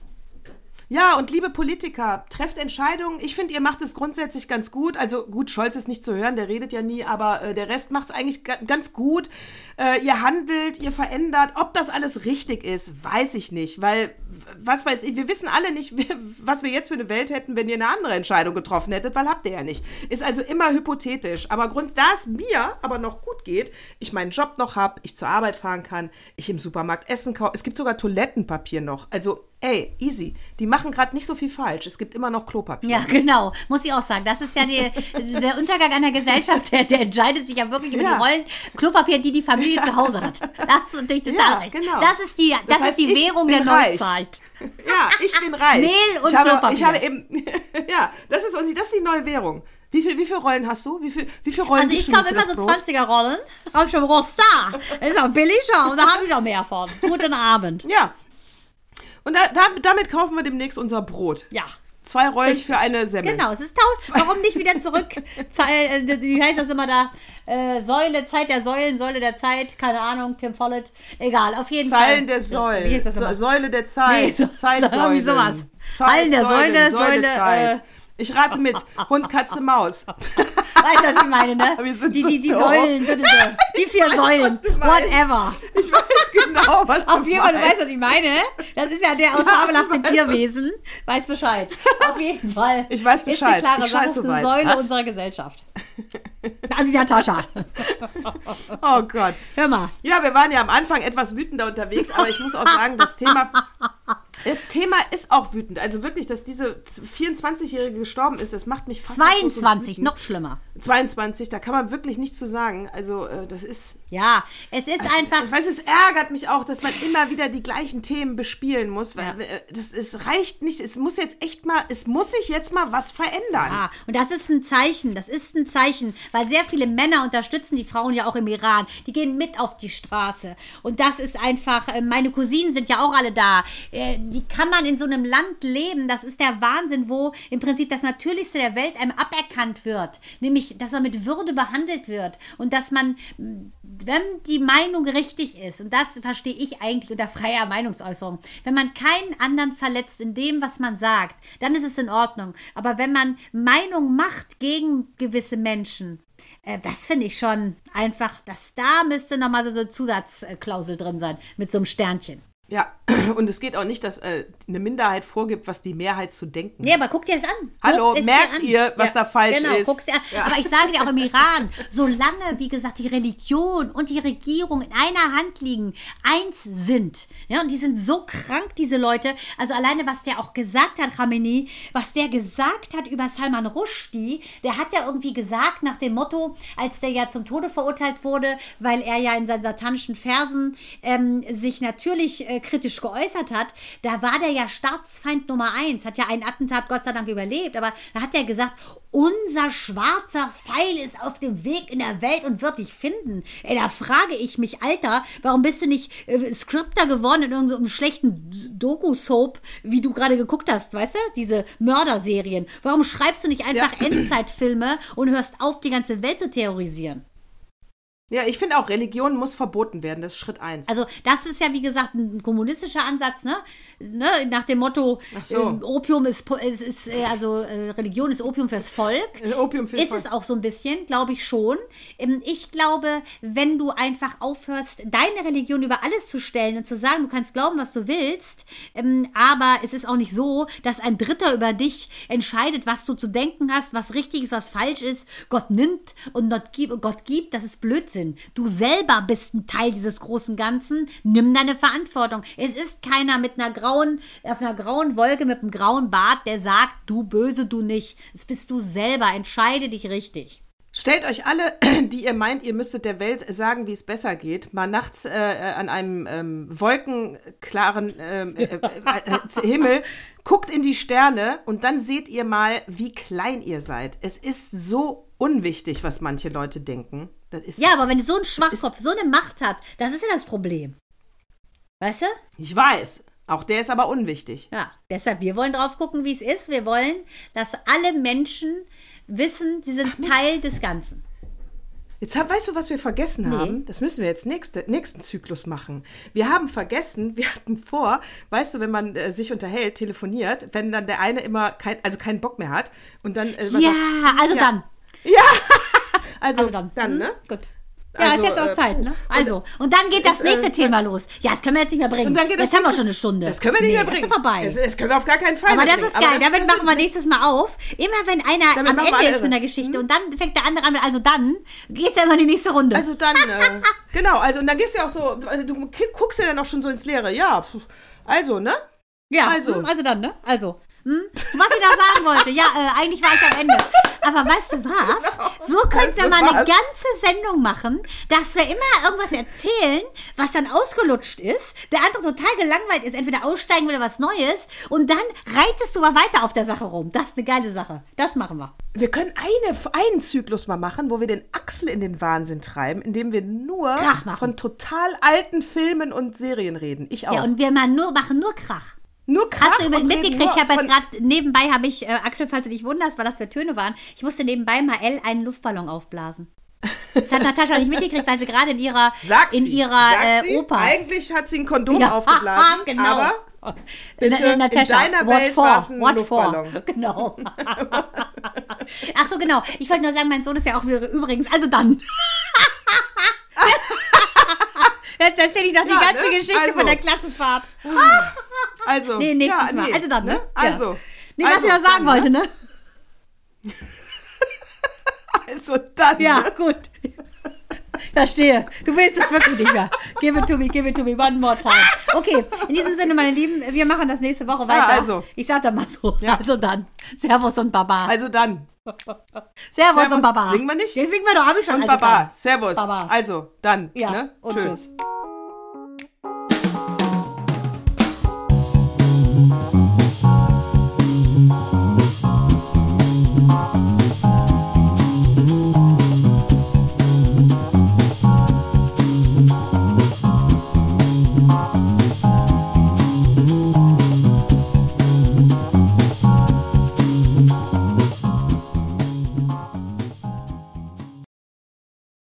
Ja, und liebe Politiker, trefft Entscheidungen. Ich finde, ihr macht es grundsätzlich ganz gut. Also gut, Scholz ist nicht zu hören, der redet ja nie, aber äh, der Rest macht es eigentlich ga ganz gut. Äh, ihr handelt, ihr verändert. Ob das alles richtig ist, weiß ich nicht, weil, was weiß ich, wir wissen alle nicht, was wir jetzt für eine Welt hätten, wenn ihr eine andere Entscheidung getroffen hättet, weil habt ihr ja nicht. Ist also immer hypothetisch. Aber Grund, da es mir aber noch gut geht, ich meinen Job noch habe, ich zur Arbeit fahren kann, ich im Supermarkt essen kaufe, es gibt sogar Toilettenpapier noch. Also, ey, easy. Die machen gerade nicht so viel falsch. Es gibt immer noch Klopapier. Ja, genau. Muss ich auch sagen. Das ist ja die, der Untergang einer Gesellschaft, der, der entscheidet sich ja wirklich über Ja. die Rollen Klopapier, die die Familie zu Hause hat. Das ist natürlich Ja, genau. Das ist die, das heißt, ist die Währung der reich. Neuzeit. Ja, ich bin reich. Mehl und ich habe, Klopapier. Ich habe eben, ja, das ist, das ist die neue Währung. Wie, viel, wie viele Rollen hast du? Wie, viel, wie viele Rollen Also ich kaufe immer das so Brot? 20er Rollen. Habe schon Rost da. Das ist auch billiger und da habe ich auch mehr von. Guten Abend. Ja. Und da, da, damit kaufen wir demnächst unser Brot. Ja. Zwei Rollen für eine Semmel. Genau, es ist taut. Warum nicht wieder zurück? Äh, Wie heißt das immer da? Äh, Säule, Zeit der Säulen, Säule der Zeit, keine Ahnung, Tim Follett. Egal, auf jeden Fall. Zeilen der Wie Säule. hieß das immer? Säule der Zeit. Nee, so- Zeitsäulen. irgendwie sowas. Zeit, Zeilen der Säule, Säule, Zeit. äh, ich rate mit. Hund, Katze, Maus. Weißt du, was ich meine, ne? Wir sind die, so die, die. Säulen, bitte. Die vier weiß, Säulen. Whatever. Ich weiß genau, was du Auf jeden Fall, du weißt, was ich meine. Das ist ja der aus Ja. Tierwesen. Weiß Bescheid. Auf jeden Fall. Ich weiß Ist eine Bescheid. klare Ich Sache, ist eine. Säule Was? unserer Gesellschaft. Also die Natascha. Oh Gott. Hör mal. Ja, wir waren ja am Anfang etwas wütender unterwegs, aber ich muss auch sagen, das Thema, das Thema ist auch wütend. Also wirklich, dass diese 24-Jährige gestorben ist, das macht mich fast 22, wütend. noch schlimmer. 22, da kann man wirklich nichts zu sagen. Also äh, das ist Ja, es ist einfach. Ich weiß, es ärgert mich auch, dass man immer wieder die gleichen Themen bespielen muss, weil äh, das, es reicht nicht. Es muss jetzt echt mal, es muss sich jetzt mal was verändern. Ah, und das ist ein Zeichen, das ist ein Zeichen, weil sehr viele Männer unterstützen die Frauen ja auch im Iran. Die gehen mit auf die Straße. Und das ist einfach, äh, meine Cousinen sind ja auch alle da. Äh, Die wie kann man in so einem Land leben? Das ist der Wahnsinn, wo im Prinzip das Natürlichste der Welt einem aberkannt wird. Nämlich, dass man mit Würde behandelt wird und dass man, wenn die Meinung richtig ist, und das verstehe ich eigentlich unter freier Meinungsäußerung, wenn man keinen anderen verletzt in dem, was man sagt, dann ist es in Ordnung. Aber wenn man Meinung macht gegen gewisse Menschen, äh, das finde ich schon einfach, dass da müsste nochmal so, so eine Zusatzklausel drin sein mit so einem Sternchen. Ja, und es geht auch nicht, dass äh, eine Minderheit vorgibt, was die Mehrheit zu denken Nee, aber guck dir das an. Hallo, Guck merkt ihr, was da falsch genau, ist? Guck's dir an. Aber ich sage dir auch im Iran, solange, wie gesagt, die Religion und die Regierung in einer Hand liegen, eins sind, ja, und die sind so krank, diese Leute, also alleine, was der auch gesagt hat, Khamenei, was der gesagt hat über Salman Rushdie, der hat ja irgendwie gesagt, nach dem Motto, als der ja zum Tode verurteilt wurde, weil er ja in seinen satanischen Versen ähm, sich natürlich äh, kritisch geäußert hat, da war der ja Staatsfeind Nummer eins, hat ja einen Attentat Gott sei Dank überlebt, aber da hat er gesagt, unser schwarzer Pfeil ist auf dem Weg in der Welt und wird dich finden. Ey, da frage ich mich, Alter, warum bist du nicht äh, Scripter geworden in irgendeinem schlechten Doku-Soap, wie du gerade geguckt hast, weißt du? Diese Mörderserien. Warum schreibst du nicht einfach Endzeitfilme und hörst auf, die ganze Welt zu terrorisieren? Ja, ich finde auch, Religion muss verboten werden. Das ist Schritt eins. Also das ist ja wie gesagt ein kommunistischer Ansatz, ne? ne? Nach dem Motto, so. äh, Opium ist, ist, ist äh, also äh, Religion ist Opium fürs Volk. Äh, Opium fürs ist Volk. es auch so ein bisschen, glaube ich schon. Ähm, Ich glaube, wenn du einfach aufhörst, deine Religion über alles zu stellen und zu sagen, du kannst glauben, was du willst, ähm, aber es ist auch nicht so, dass ein Dritter über dich entscheidet, was du zu denken hast, was richtig ist, was falsch ist. Gott nimmt und Gott gibt das ist Blödsinn. Du selber bist ein Teil dieses großen Ganzen. Nimm deine Verantwortung. Es ist keiner mit einer grauen, auf einer grauen Wolke mit einem grauen Bart, der sagt, du böse, du nicht. Es bist du selber. Entscheide dich richtig. Stellt euch alle, die ihr meint, ihr müsstet der Welt sagen, wie es besser geht, mal nachts äh, äh, an einem ähm, wolkenklaren ähm, äh, äh, äh, Himmel, guckt in die Sterne und dann seht ihr mal, wie klein ihr seid. Es ist so unwichtig, was manche Leute denken. Das ist, Ja, aber wenn so ein Schwachkopf so eine Macht hat, das ist ja das Problem. Weißt du? Ich weiß. Auch der ist aber unwichtig. Ja, deshalb, wir wollen drauf gucken, wie es ist. Wir wollen, dass alle Menschen wissen, sie sind Teil des Ganzen. Jetzt hab, weißt du, was wir vergessen haben? Das müssen wir jetzt nächste, nächsten Zyklus machen. Wir haben vergessen, wir hatten vor, weißt du, wenn man äh, sich unterhält, telefoniert, wenn dann der eine immer kein, also keinen Bock mehr hat und dann äh, Ja, sagt- also Ja. dann. also, Also dann. dann, Hm? ne? Gut. Ja, Also, ist jetzt auch äh, Zeit, ne? Also, und dann geht das ist, nächste äh, Thema los. Ja, das können wir jetzt nicht mehr bringen. Und dann geht jetzt das haben wir schon eine Stunde. Das können wir nicht Nee, mehr das bringen. ist vorbei. Das, das können wir auf gar keinen Fall aber das bringen. ist geil. das- Damit das machen wir nächstes Mal auf. Immer wenn einer Damit am Ende ist mit der Geschichte und dann fängt der andere an mit, also dann geht's ja immer in die nächste Runde. Also dann, äh, genau, also und dann gehst du ja auch so, also du guckst ja dann auch schon so ins Leere. Ja, also, ne? ja, also. hm, also dann, ne? Also. Hm? Was ich da sagen wollte, ja, äh, eigentlich war ich am Ende. Aber weißt du was? So könnten wir mal eine was? ganze Sendung machen, dass wir immer irgendwas erzählen, was dann ausgelutscht ist, der andere total gelangweilt ist, entweder aussteigen will oder was Neues und dann reitest du mal weiter auf der Sache rum. Das ist eine geile Sache. Das machen wir. Wir können eine, einen Zyklus mal machen, wo wir den Axel in den Wahnsinn treiben, indem wir nur von total alten Filmen und Serien reden. Ich auch. Ja, und wir mal nur, machen nur Krach. Nur Krach Hast du mitgekriegt? Ich habe jetzt gerade nebenbei habe ich, äh, Axel, falls du dich wunderst, weil das für Töne waren, ich musste nebenbei mal Elle einen Luftballon aufblasen. Das hat Natascha nicht mitgekriegt, weil sie gerade in ihrer, Sagt in ihrer sagt äh, Oper. Eigentlich hat sie ein Kondom Ja, aufgeblasen, genau. aber bitte, äh, Natascha, in deiner what Welt for? ein What Luftballon. For? Genau. Ach so, genau. Ich wollte nur sagen, mein Sohn ist ja auch wieder, übrigens, also dann. Jetzt erzähle ich noch die Ja, ganze ne? Geschichte Also. von der Klassenfahrt. Also, Nee, nächstes ja, Mal. nee, Also dann, ne? Ja. Also, Nee, was also, ich noch sagen dann, wollte, ne? Also dann. Ja, ne? gut. Verstehe. Du willst es wirklich nicht mehr. Give it to me, give it to me, one more time. Okay, in diesem Sinne, meine Lieben, wir machen das nächste Woche weiter. also. Ich sag da mal so. Ja. Also dann. Servus und Baba. Also dann. Servus, Servus. und Baba. Singen wir nicht? Ja, singen wir doch, hab ich schon. Und Baba. dann. Servus. Baba. Also, dann. Ja, Ne? und Tschüss. tschüss.